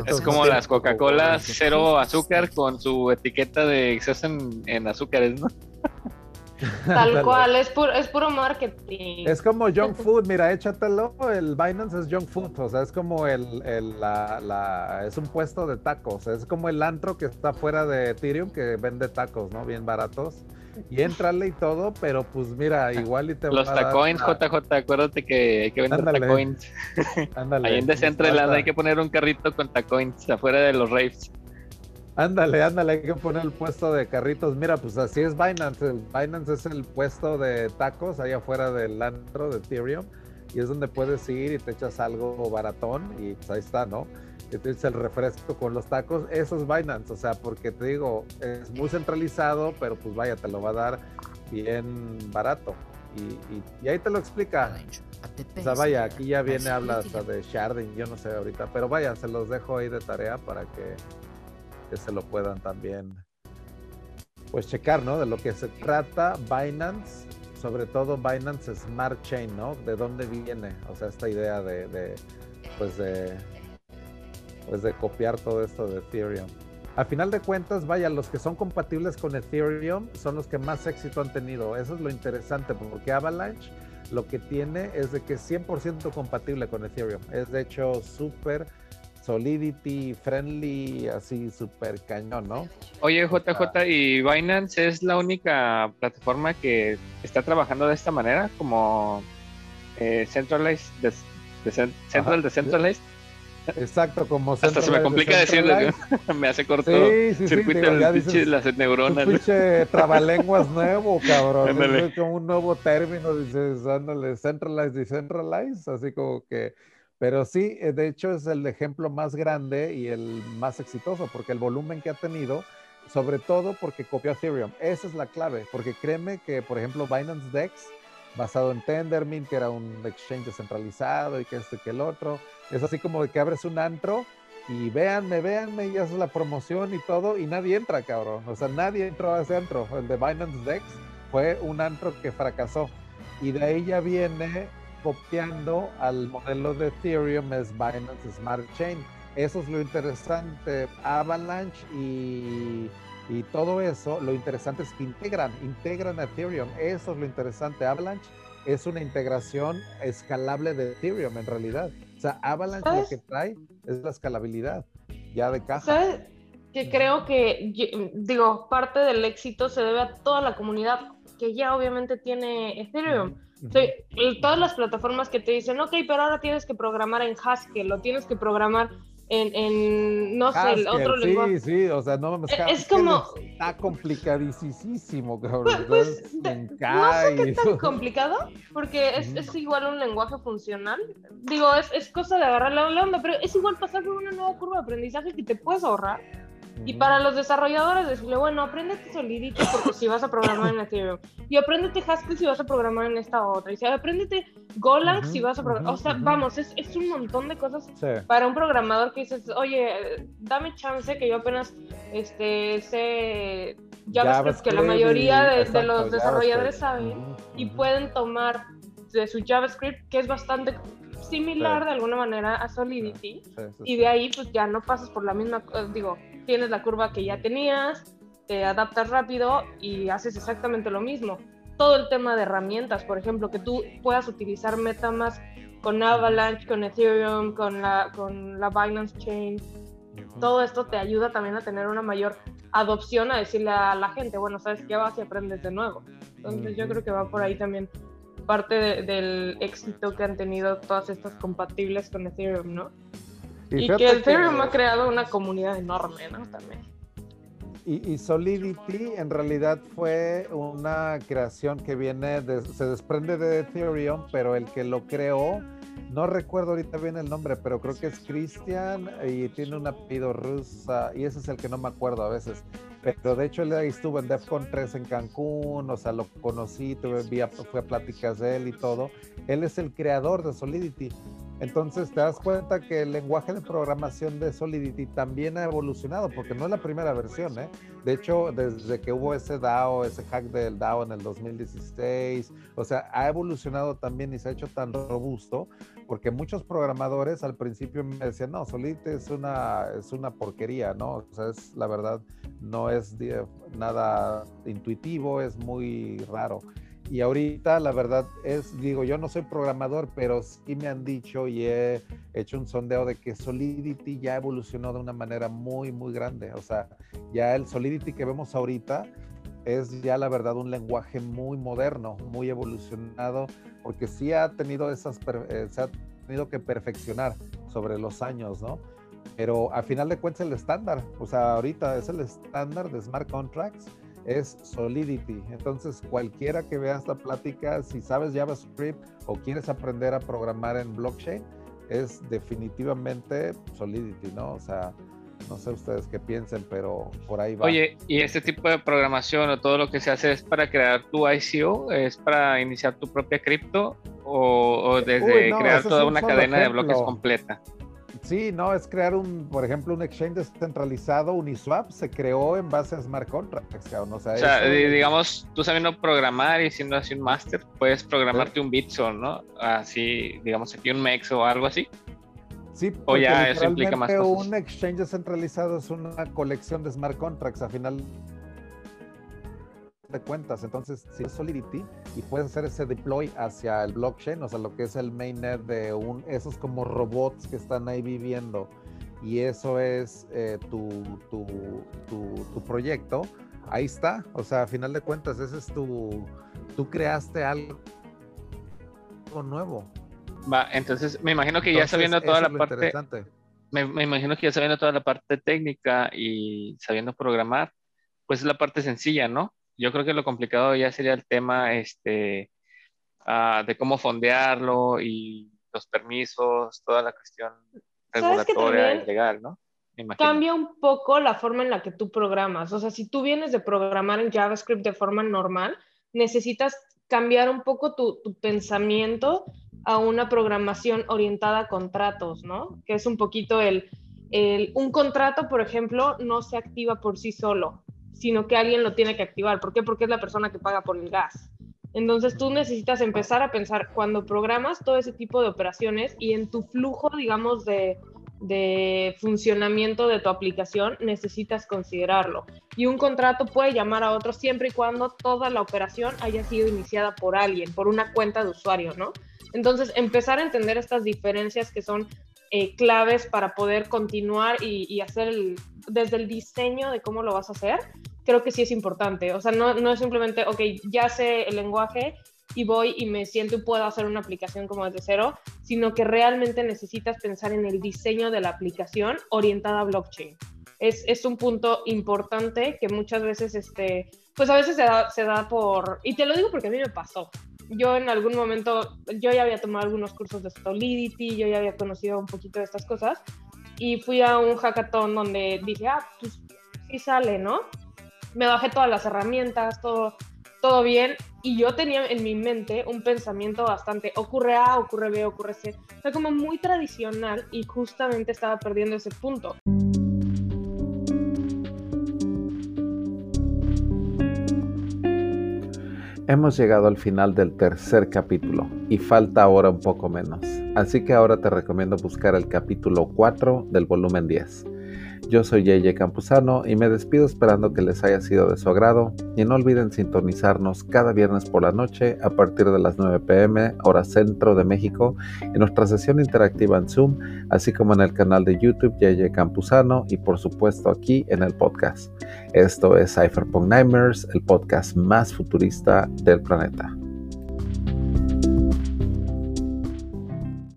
Es como las Coca-Cola cero azúcar con su etiqueta de exceso en, en azúcares, ¿no? (laughs) (laughs) Tal cual, es puro, es puro marketing. Es como junk (laughs) food, mira, échatelo, el Binance es junk food, o sea, es como el, el la, la, es un puesto de tacos, es como el antro que está fuera de Ethereum que vende tacos, ¿no? Bien baratos. Y entrale y todo, pero pues mira, igual y te Los tacoins, JJ, acuérdate que hay que vender tacoins. Ándale. Ahí en Decentraland hay que poner un carrito con tacoins afuera de los raves. Ándale, ándale, hay que poner el puesto de carritos. Mira, pues así es Binance. Binance es el puesto de tacos ahí afuera del antro de Ethereum. Y es donde puedes ir y te echas algo baratón y pues ahí está, ¿no? Y te echas el refresco con los tacos. Eso es Binance, o sea, porque te digo, es muy centralizado, pero pues vaya, te lo va a dar bien barato. Y, ahí te lo explica. O sea, vaya, aquí ya viene, habla hasta de sharding, yo no sé ahorita, pero vaya, se los dejo ahí de tarea para que que se lo puedan también pues checar, ¿no? De lo que se trata Binance, sobre todo Binance Smart Chain, ¿no? De dónde viene, o sea, esta idea de, pues de pues de copiar todo esto de Ethereum. A final de cuentas, vaya, los que son compatibles con Ethereum son los que más éxito han tenido. Eso es lo interesante, porque Avalanche lo que tiene es de que es 100% compatible con Ethereum. Es de hecho súper Solidity, Friendly, así súper cañón, ¿no? Oye, JJ, ¿y Binance es la única plataforma que está trabajando de esta manera, como eh, Centralized, de, Central Decentralized? Exacto, como Hasta se me complica decirlo, (laughs) me hace corto sí, sí, circuito sí, las neuronas. Un pinche trabalenguas (laughs) nuevo, cabrón. Es como un nuevo término, dices, ándale, centralized, decentralized, así como que pero sí, eh, de hecho es el ejemplo más grande y el más exitoso, porque el volumen que ha tenido, sobre todo porque copió Ethereum. Esa es la clave, porque créeme que, por ejemplo, Binance Dex, basado en Tendermint, que era un exchange descentralizado y que este que el otro, es así como de que abres un antro y véanme, véanme, y haces la promoción y todo, y nadie entra, cabrón. O sea, nadie entró a ese antro. El de Binance Dex fue un antro que fracasó. Y de ahí ya viene copiando al modelo de Ethereum es Binance Smart Chain. Eso es lo interesante. Avalanche y, y todo eso, lo interesante es que integran, integran a Ethereum. Eso es lo interesante. Avalanche es una integración escalable de Ethereum en realidad. O sea, Avalanche lo que trae es la escalabilidad ya de caja. ¿Sabes? Que creo que, digo, parte del éxito se debe a toda la comunidad que ya obviamente tiene Ethereum. Sí, todas las plataformas que te dicen, ok, pero ahora tienes que programar en Haskell, lo tienes que programar en, en no sé, el otro sí, lenguaje. Sí, o sea, no me Es como. Está complicadísimo, cabrón. Pues, no sé qué tan complicado, porque es, es, igual un lenguaje funcional. Digo, es, es cosa de agarrar la onda, pero es igual pasar por una nueva curva de aprendizaje que te puedes ahorrar Y para los desarrolladores decirle, bueno, apréndete Solidity porque si vas a programar en Ethereum. Y apréndete Haskell si vas a programar en esta otra. Y si apréndete Golang si vas a programar. o sea, vamos, es, es, un montón de cosas para un programador que dices, oye, dame chance que yo apenas este, sé JavaScript, que la mayoría de, los desarrolladores saben y pueden tomar de su JavaScript, que es bastante similar de alguna manera a Solidity, y de ahí pues ya no pasas por la misma, digo, tienes la curva que ya tenías, te adaptas rápido y haces exactamente lo mismo. Todo el tema de herramientas, por ejemplo, que tú puedas utilizar MetaMask con Avalanche, con Ethereum, con la, con la Binance Chain, todo esto te ayuda también a tener una mayor adopción, a decirle a la gente, bueno, sabes qué vas y aprendes de nuevo. Entonces yo creo que va por ahí también parte del éxito que han tenido todas estas compatibles con Ethereum, ¿no? Y, que Ethereum ha creado una comunidad enorme, ¿no? También. Y, Solidity en realidad fue una creación que viene, se desprende de Ethereum, pero el que lo creó, no recuerdo ahorita bien el nombre, pero creo que es Christian y tiene un apellido rusa, y ese es el que no me acuerdo a veces. Pero de hecho él estuvo en DEFCON 3 en Cancún, o sea, lo conocí, tuve, fue a pláticas de él y todo. Él es el creador de Solidity. Entonces te das cuenta que el lenguaje de programación de Solidity también ha evolucionado, porque no es la primera versión, ¿eh? De hecho, desde que hubo ese DAO, ese hack del DAO en el 2016, o sea, ha evolucionado también y se ha hecho tan robusto, porque muchos programadores al principio me decían, no, Solidity es una, es una porquería, ¿no? O sea, es la verdad, no es nada intuitivo, es muy raro. Y ahorita la verdad es, digo, yo no soy programador, pero sí me han dicho y he hecho un sondeo de que Solidity ya evolucionó de una manera muy, muy grande. O sea, ya el Solidity que vemos ahorita es ya la verdad un lenguaje muy moderno, muy evolucionado, porque sí ha tenido esas, eh, se ha tenido que perfeccionar sobre los años, ¿no? Pero a final de cuentas el estándar, o sea, ahorita es el estándar de smart contracts es Solidity. Entonces, cualquiera que vea esta plática, si sabes JavaScript o quieres aprender a programar en blockchain, es definitivamente Solidity, ¿no? O sea, no sé ustedes qué piensen, pero por ahí va. Oye, ¿y este tipo de programación o todo lo que se hace es para crear tu ICO? ¿Es para iniciar tu propia cripto? ¿O, desde crear toda una cadena de bloques completa? Sí, no, es crear un, por ejemplo, un exchange descentralizado, Uniswap, se creó en base a smart contracts, O sea, digamos, tú sabiendo programar y siendo así un máster, puedes programarte un Bitso, ¿no? Así, digamos, aquí un MEX o algo así. Sí, o ya eso implica más cosas. Un exchange descentralizado es una colección de smart contracts, a final de cuentas. Entonces, si es Solidity y puedes hacer ese deploy hacia el blockchain, o sea, lo que es el mainnet de un, esos como robots que están ahí viviendo, y eso es eh, tu, tu, tu, proyecto, ahí está. O sea, a final de cuentas, ese es tu, tú creaste algo nuevo. Va, entonces me imagino que ya sabiendo toda la parte. Me, me, imagino que ya sabiendo toda la parte técnica y sabiendo programar, pues es la parte sencilla, ¿no? Yo creo que lo complicado ya sería el tema este, ah, de cómo fondearlo y los permisos, toda la cuestión regulatoria y legal, ¿no? Cambia un poco la forma en la que tú programas. O sea, si tú vienes de programar en JavaScript de forma normal, necesitas cambiar un poco tu, tu pensamiento a una programación orientada a contratos, ¿no? Que es un poquito el, el, un contrato, por ejemplo, no se activa por sí solo sino que alguien lo tiene que activar. ¿Por qué? Porque es la persona que paga por el gas. Entonces tú necesitas empezar a pensar cuando programas todo ese tipo de operaciones y en tu flujo, digamos, de, de funcionamiento de tu aplicación, necesitas considerarlo. Y un contrato puede llamar a otro siempre y cuando toda la operación haya sido iniciada por alguien, por una cuenta de usuario, ¿no? Entonces, empezar a entender estas diferencias que son eh, claves para poder continuar y, hacer desde el diseño de cómo lo vas a hacer, creo que sí es importante. O sea, no, no es simplemente, ok, ya sé el lenguaje y voy y me siento y puedo hacer una aplicación como desde cero, sino que realmente necesitas pensar en el diseño de la aplicación orientada a blockchain. Es, es un punto importante que muchas veces, este, pues a veces se da, se da por, y te lo digo porque a mí me pasó. Yo en algún momento, yo ya había tomado algunos cursos de Solidity, yo ya había conocido un poquito de estas cosas, y fui a un hackathon donde dije, ah, pues sí sale, ¿no? Me bajé todas las herramientas, todo, todo bien, y yo tenía en mi mente un pensamiento bastante, ocurre A, ocurre B, ocurre C, o como muy tradicional y justamente estaba perdiendo ese punto. Hemos llegado al final del tercer capítulo y falta ahora un poco menos, así que ahora te recomiendo buscar el capítulo 4 del volumen 10. Yo soy JJ Campuzano y me despido esperando que les haya sido de su agrado y no olviden sintonizarnos cada viernes por la noche a partir de las 9 pm hora centro de México en nuestra sesión interactiva en Zoom, así como en el canal de YouTube JJ Campuzano y por supuesto aquí en el podcast. Esto es Cypherpunk Nightmares, el podcast más futurista del planeta.